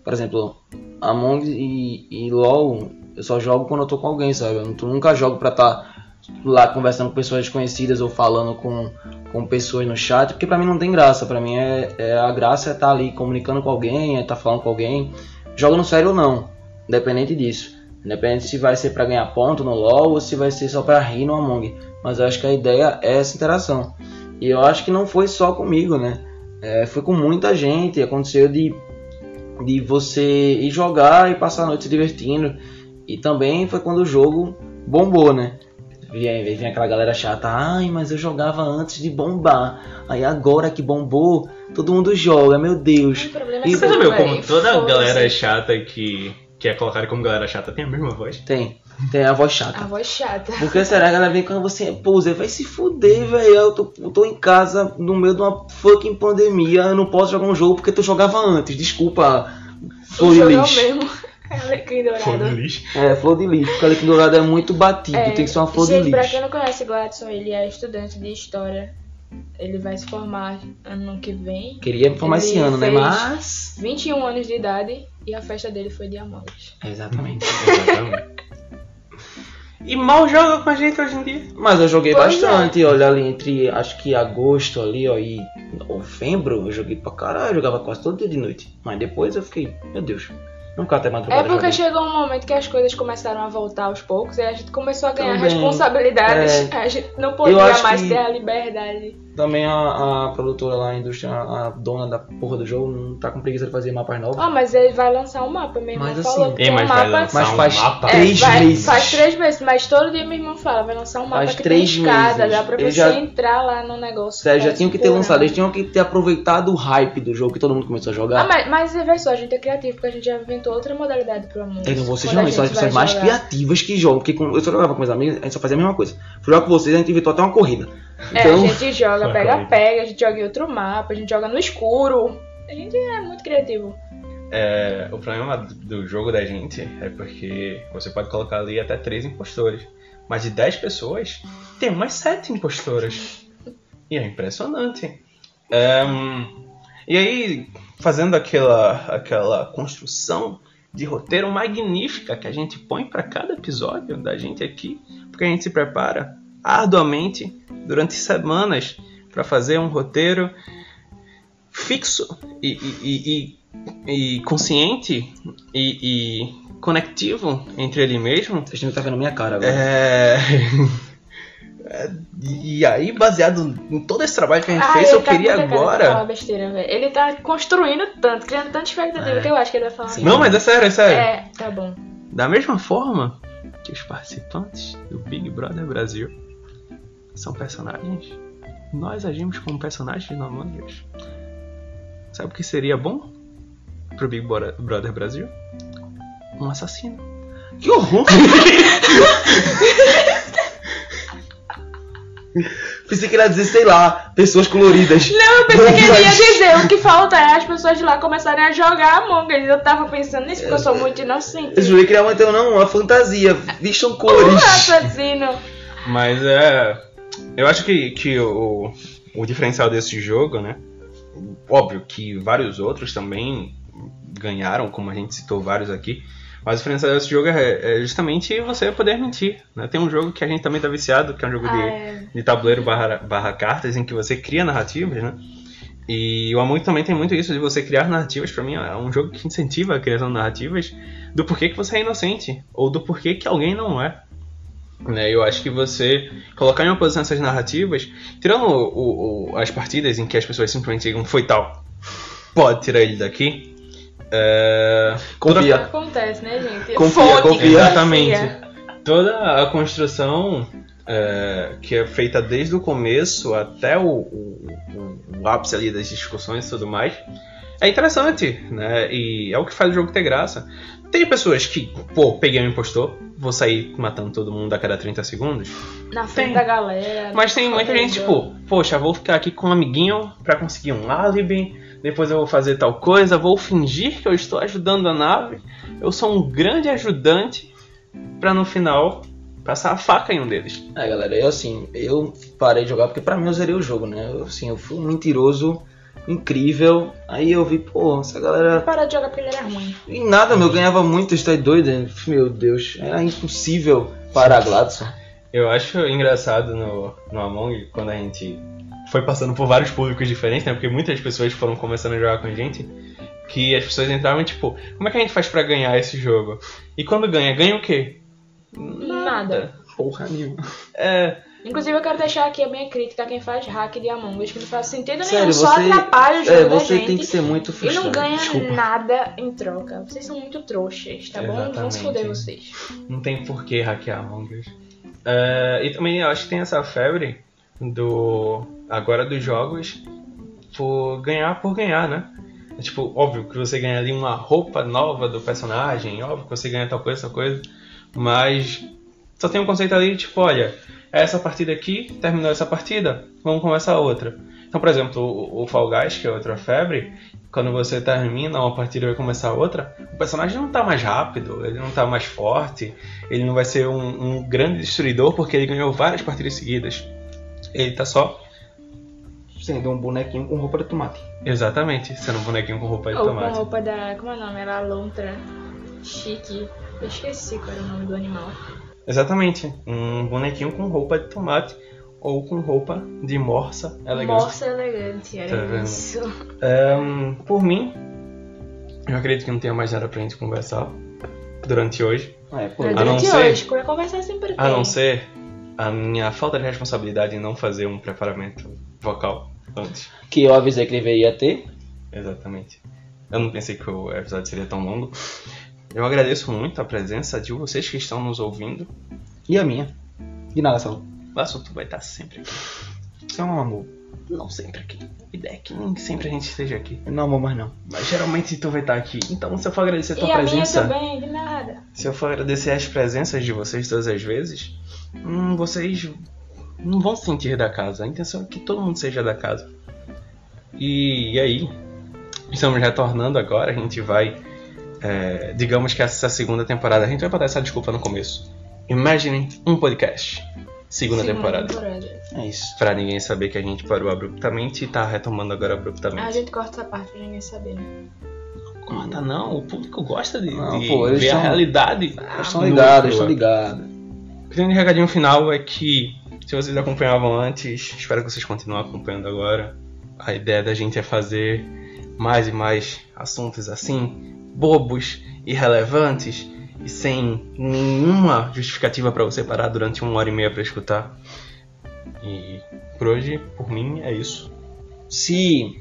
S2: Por exemplo, Among e, e LoL, eu só jogo quando eu tô com alguém, sabe? Eu nunca jogo pra estar lá conversando com pessoas desconhecidas ou falando com, com pessoas no chat, porque pra mim não tem graça. Pra mim é, é- a graça é estar ali comunicando com alguém, é estar falando com alguém. Joga no sério ou não, independente disso. Independente se vai ser pra ganhar ponto no LoL ou se vai ser só pra rir no Among. Mas eu acho que a ideia é essa interação. E eu acho que não foi só comigo, né? É, foi com muita gente. Aconteceu de, de você ir jogar e passar a noite se divertindo. E também foi quando o jogo bombou, né? Vinha, vinha aquela galera chata, ai, mas eu jogava antes de bombar. Aí agora que bombou, todo mundo joga, meu Deus.
S3: O problema é
S2: E
S3: que
S1: Você
S2: Isso,
S1: já viu
S3: véi,
S1: como toda
S3: foda-se.
S1: galera é chata que, que é colocada como galera chata tem a mesma voz?
S2: Tem, tem a voz
S3: A
S2: chata.
S3: voz chata.
S2: Porque será que a galera vem quando você, pô, Zé, vai se fuder, velho. Eu tô, eu tô em casa no meio de uma fucking pandemia, eu não posso jogar um jogo porque tu jogava antes. Desculpa, flor de *laughs*
S3: é
S2: lixo.
S3: mesmo. Alecrim dourado.
S1: lixo.
S2: É, flor de lixo, porque alecrim dourado é muito batido,
S3: É,
S2: tem que ser uma flor
S3: gente,
S2: de
S3: pra
S2: lixo.
S3: quem não conhece Gladson, ele é estudante de História. Ele vai se formar ano que vem.
S2: Queria formar esse
S3: Ele
S2: ano, né? Mas.
S3: 21 anos de idade e a festa dele foi de Among Us.
S2: Exatamente. *laughs*
S1: Exatamente. E mal joga com a gente hoje em dia.
S2: Mas eu joguei
S3: Pois
S2: bastante, olha ali entre acho que agosto ali, ó, e novembro, eu joguei pra caralho, eu jogava quase todo dia de noite. Mas depois eu fiquei, meu Deus, nunca até
S3: É
S2: madrugada
S3: porque
S2: joguei.
S3: chegou um momento que as coisas começaram a voltar aos poucos e a gente começou a ganhar
S2: Também.
S3: responsabilidades.
S2: É.
S3: A gente não podia mais
S2: que-
S3: ter a liberdade.
S2: Também a, a produtora lá, a indústria, a dona da porra do jogo, não tá com preguiça de fazer mapas novos.
S3: Ah, mas ele vai lançar um mapa, meu irmão
S2: Mas
S3: falou.
S2: assim-
S3: que é um
S1: mas vai
S3: mapa
S2: Mas
S1: um
S2: faz
S1: mapa?
S3: É,
S2: três
S3: vai-
S2: meses.
S3: Faz três meses, mas todo dia meu irmão fala, vai lançar um mapa
S2: Faz
S3: que
S2: três
S3: tem escada,
S2: meses.
S3: dá pra você
S2: já-
S3: entrar lá no negócio.
S2: Sério, já tinham que ter lançado, eles tinham que ter aproveitado o hype do jogo que todo mundo começou a jogar.
S3: Ah, mas, mas vê só, a gente é criativo, porque a gente já inventou outra modalidade pro Among Us.
S2: Eu não são as pessoas mais criativas que jogam. Porque com- eu só jogava com meus amigos, a gente só fazia a mesma coisa. Fui jogar com vocês, a gente inventou até uma corrida.
S3: É,
S2: Então,
S3: a gente joga pega-pega, a gente joga em outro mapa, a gente joga no escuro. A gente é muito criativo.
S1: É, o problema do jogo da gente é porque você pode colocar ali até três impostores. Mas de 10 pessoas, tem umas 7 impostoras. E é impressionante. E aí, fazendo aquela, aquela construção de roteiro magnífica que a gente põe para cada episódio da gente aqui, porque a gente se prepara arduamente durante semanas para fazer um roteiro fixo e, e- e- e- consciente e, e conectivo entre ele mesmo.
S2: vocês não tá vendo a minha cara agora.
S1: É... *laughs* E aí, baseado em todo esse trabalho que a gente
S3: Ah,
S1: fez, eu
S3: tá
S1: queria agora.
S3: besteira, velho. Ele tá construindo tanto, criando tanta expectativa
S2: É.
S3: que eu acho que ele vai falar.
S2: Sim.
S1: Não, mas é sério, é sério.
S3: É, tá bom.
S1: Da mesma forma que os participantes do Big Brother Brasil são personagens, nós agimos como personagens no Among Us. Sabe o que seria bom pro Big Brother Brasil? Um assassino.
S2: Que horror! *laughs* Pensei que ele ia dizer, sei lá, pessoas coloridas.
S3: Não, eu pensei que ele ia dizer o que falta é as pessoas de lá começarem a jogar Among Us. Eu tava pensando nisso porque eu sou muito inocente.
S2: Eu jurei que ele ia manter não, uma fantasia. Vistam
S3: Um
S2: cores.
S3: assassino.
S1: Mas é. Eu acho que, que o, o diferencial desse jogo, né? Óbvio que vários outros também ganharam, como a gente citou vários aqui. Mas o diferencial desse jogo é, é justamente você poder mentir. Né? Tem um jogo que a gente também tá viciado, que é um jogo
S3: Ah,
S1: de,
S3: é.
S1: de tabuleiro barra, barra cartas, em que você cria narrativas, né? E o Among também tem muito isso de você criar narrativas. Pra mim é um jogo que incentiva a criação de narrativas do porquê que você é inocente ou do porquê que alguém não é. Né, eu acho que você colocar em uma posição essas narrativas, tirando o- o- o- as partidas em que as pessoas simplesmente digam foi tal, pode tirar ele daqui. É,
S2: Confia.
S3: Acontece, né, gente?
S2: Confia,
S3: Fonte,
S2: confia.
S1: Exatamente.
S3: confia.
S1: toda a construção é, que é feita desde o começo até o, o- o- o ápice ali das discussões e tudo mais é interessante, né? E é o que faz o jogo ter graça. Tem pessoas que, pô, peguei um impostor, vou sair matando todo mundo a cada 30 segundos.
S3: Na frente
S1: Tem.
S3: da galera.
S1: Mas tem muita gente, tipo, poxa, vou ficar aqui com um amiguinho pra conseguir um álibi, depois eu vou fazer tal coisa, vou fingir que eu estou ajudando a nave, eu sou um grande ajudante, pra no final passar a faca em um deles.
S2: É, galera, eu assim, eu parei de jogar porque pra mim eu zerei o jogo, né? Eu, assim, eu fui um mentiroso incrível. Aí eu vi, pô, essa galera.
S3: Parou de jogar porque ele era ruim.
S2: Em nada, meu, eu ganhava muito, está doido? Meu Deus, era impossível parar Gladson.
S1: Eu acho engraçado no, no Among quando a gente foi passando por vários públicos diferentes, né? Porque muitas pessoas foram começando a jogar com a gente. Que as pessoas entravam tipo, como é que a gente faz pra ganhar esse jogo? E quando ganha, ganha o quê?
S3: Nada.
S2: Porra nenhuma.
S1: É,
S3: Inclusive, eu quero deixar aqui a minha crítica a quem faz hack de Among Us, que não faz sentido
S2: Sério,
S3: nenhum, só
S2: você-
S3: atrapalha o jogo
S2: É,
S3: da
S2: você
S3: gente.
S2: tem que ser muito
S3: E não ganha
S2: Desculpa.
S3: nada em troca. Vocês são muito trouxas, tá bom? Vão se
S1: Exatamente.
S3: foder vocês.
S1: Não tem por que hackear Among Us. É, e também eu acho que tem essa febre do. agora dos jogos por ganhar por ganhar, né? É, tipo, óbvio que você ganha ali uma roupa nova do personagem, óbvio que você ganha tal coisa, tal coisa, mas só tem um conceito ali, tipo, olha, essa partida aqui, terminou essa partida, vamos começar outra. Então, por exemplo, o, o Fall Guys, que é outra febre, quando você termina uma partida e vai começar outra, o personagem não tá mais rápido, ele não tá mais forte, ele não vai ser um, um grande destruidor porque ele ganhou várias partidas seguidas. Ele tá só,
S2: Sendo um bonequinho com roupa de tomate.
S1: exatamente, sendo um bonequinho com roupa de
S3: Ou com
S1: tomate.
S3: roupa da. Como é o nome? Era a lontra. Chique. Eu esqueci qual era o nome do animal.
S1: Exatamente, um bonequinho com roupa de tomate ou com roupa de morsa elegante.
S3: Morsa elegante,
S1: Tá
S3: era
S1: vendo?
S3: isso.
S1: Ahn, por mim, eu acredito que não tenha mais nada pra gente conversar durante hoje.
S2: É, pô.
S3: Pra
S1: A não
S3: durante
S1: ser-
S3: hoje, pra conversar sempre tem.
S1: A não ser a minha falta de responsabilidade em não fazer um preparamento vocal antes.
S2: Que eu avisei que deveria ter.
S1: Exatamente. Eu não pensei que o episódio seria tão longo. Eu agradeço muito a presença de vocês que estão nos ouvindo.
S2: E a minha. De nada, Saulo.
S1: O assunto vai estar sempre aqui.
S2: Você é um amor.
S1: Não sempre aqui. A ideia é que nem sempre a gente esteja aqui.
S2: Eu não amo mais não.
S1: Mas geralmente tu vai estar aqui. Então se eu for agradecer a tua
S3: E a minha
S1: presença.
S3: também, de nada.
S1: Se eu for agradecer as presenças de vocês todas as vezes, hum, vocês não vão se sentir da casa. A intenção é que todo mundo seja da casa. E, e aí, estamos retornando agora. A gente vai. É, digamos que essa segunda temporada. A gente vai botar essa desculpa no começo. Imagine um podcast. Segunda, temporada.
S3: temporada.
S2: É isso.
S1: Pra ninguém saber que a gente parou abruptamente e tá retomando agora
S3: A
S1: abruptamente.
S3: gente corta essa parte pra ninguém saber, né?
S1: Corta não, o público gosta de,
S2: Não,
S1: de
S2: pô,
S1: ver a
S2: são-
S1: realidade.
S2: Eles estão
S1: nua e
S2: ligados, eles estão ligados.
S1: O grande recadinho final é que, se vocês acompanhavam antes, espero que vocês continuem acompanhando agora. A ideia da gente é fazer mais e mais assuntos assim, bobos, irrelevantes e sem nenhuma justificativa para você parar durante uma hora e meia para escutar. E por hoje, por mim, é isso.
S2: Se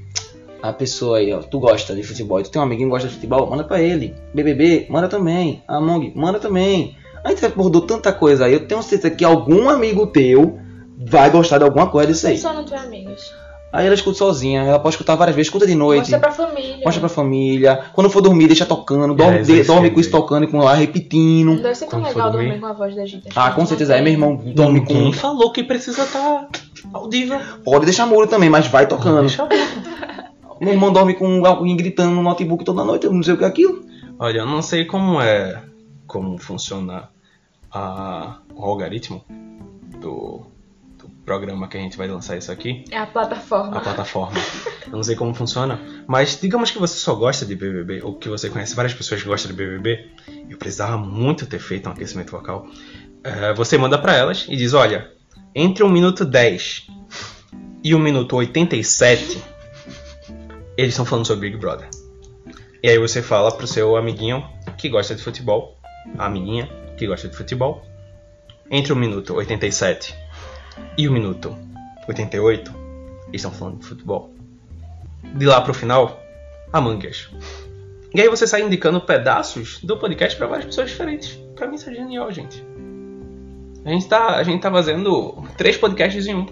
S2: a pessoa aí, ó, tu gosta de futebol, e tu tem um amiguinho que gosta de futebol, manda pra ele. BBB, manda também. Among, manda também. A gente abordou tanta coisa aí, eu tenho certeza que algum amigo teu vai gostar de alguma coisa disso aí.
S3: Só não tem amigos.
S2: Aí ela escuta sozinha, ela pode escutar várias vezes, escuta de noite.
S3: Mostra pra família.
S2: Mostra pra família. Quando for dormir, deixa tocando. Dorme,
S1: É,
S2: de- dorme com isso tocando e com lá repetindo.
S3: Deve ser tão
S1: Quando
S3: legal
S1: dormir.
S3: dormir com a voz da gente.
S2: Ah, com certeza. Aí meu irmão dorme com.
S1: Ninguém falou que precisa estar audível.
S2: Pode deixar muro também, mas vai tocando.
S1: Deixa. *laughs*
S2: Meu irmão dorme com alguém gritando no notebook toda noite, eu não sei o que é aquilo.
S1: Olha, eu não sei como é. como funciona a, o algoritmo do programa que a gente vai lançar isso aqui.
S3: É a plataforma.
S1: A plataforma. Eu não sei como funciona. Mas digamos que você só gosta de BBB, ou que você conhece várias pessoas que gostam de BBB. Eu precisava muito ter feito um aquecimento vocal. É, você manda pra elas e diz: Olha, entre o minuto 10 e o minuto 87, eles estão falando sobre Big Brother. E aí você fala pro seu amiguinho que gosta de futebol, a amiguinha que gosta de futebol, entre o minuto 87 e o minuto 88, eles estão falando de futebol. De lá pro final, Among Us. E aí você sai indicando pedaços do podcast pra várias pessoas diferentes. Pra mim isso é genial, gente. A gente tá, a gente tá fazendo três podcasts em um.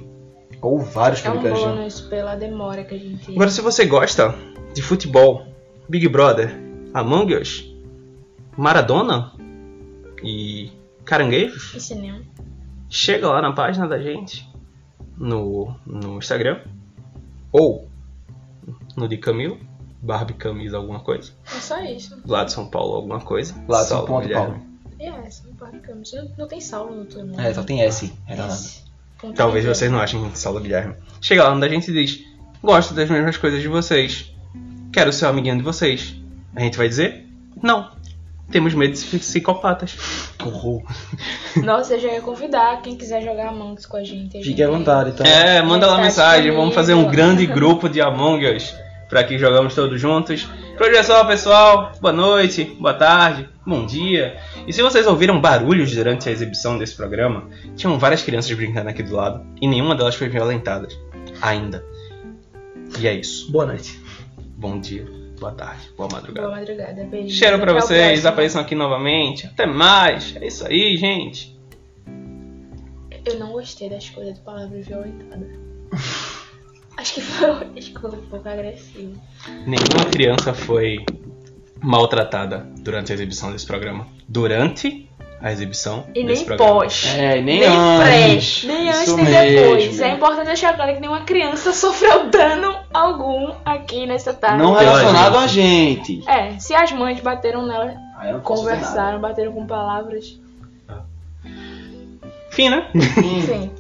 S2: Ou vários
S3: É um
S2: podcasts. né?
S3: bônus pela demora que a gente.
S1: Agora, se você gosta de futebol, Big Brother, Among Us, Maradona e caranguejos,
S3: E cinema.
S1: Chega lá na página da gente no, no Instagram ou no de Camilo, Barbie Camisa alguma coisa,
S3: É só isso.
S1: lá de São Paulo alguma coisa.
S2: Lá de São
S1: Saulo
S2: Paulo,
S1: Guilherme.
S2: Paulo.
S3: É, essa parte de câmera. Não, tem salvo no teu nome.
S2: É, só tem S. É.
S3: Esse. Ponto
S1: Talvez
S3: de
S1: vocês não achem Saulo Guilherme. Chega lá onde a gente diz: Gosto das mesmas coisas de vocês. Quero ser o amiguinho de vocês. A gente vai dizer: Não. Temos medo de psicopatas.
S2: Horror.
S3: Nossa, eu já ia convidar quem quiser jogar Among Us com a gente. A
S2: Fique
S3: gente-
S2: à vontade, tá?
S1: É, manda lá
S3: Tá
S1: mensagem. Vamos fazer um grande grupo de Among Us. Pra que jogamos todos juntos. Por hoje é só, pessoal. Boa noite, boa tarde, bom dia. E se vocês ouviram barulhos durante a exibição desse programa, tinham várias crianças brincando aqui do lado e nenhuma delas foi violentada. Ainda. E é isso.
S2: Boa noite.
S1: Bom dia, boa tarde, boa madrugada.
S3: Boa madrugada, beijo.
S1: Cheiro pra
S3: Até
S1: vocês, apareçam aqui novamente. Até mais. É isso aí, gente.
S3: Eu não gostei da escolha de palavra violentada. *laughs* Acho que foi uma escolha um pouco agressiva.
S1: Nenhuma criança foi maltratada durante a exibição desse programa. Durante a exibição
S3: E nem
S1: programa.
S3: pós.
S2: É, nem,
S3: Nem
S2: antes.
S3: pré, nem antes nem depois. É importante deixar claro que nenhuma criança *laughs* sofreu dano algum aqui nessa tarde.
S2: Não relacionado a gente.
S3: É, se as mães bateram nela, conversaram, bateram com palavras.
S1: Fim, né?
S3: Enfim.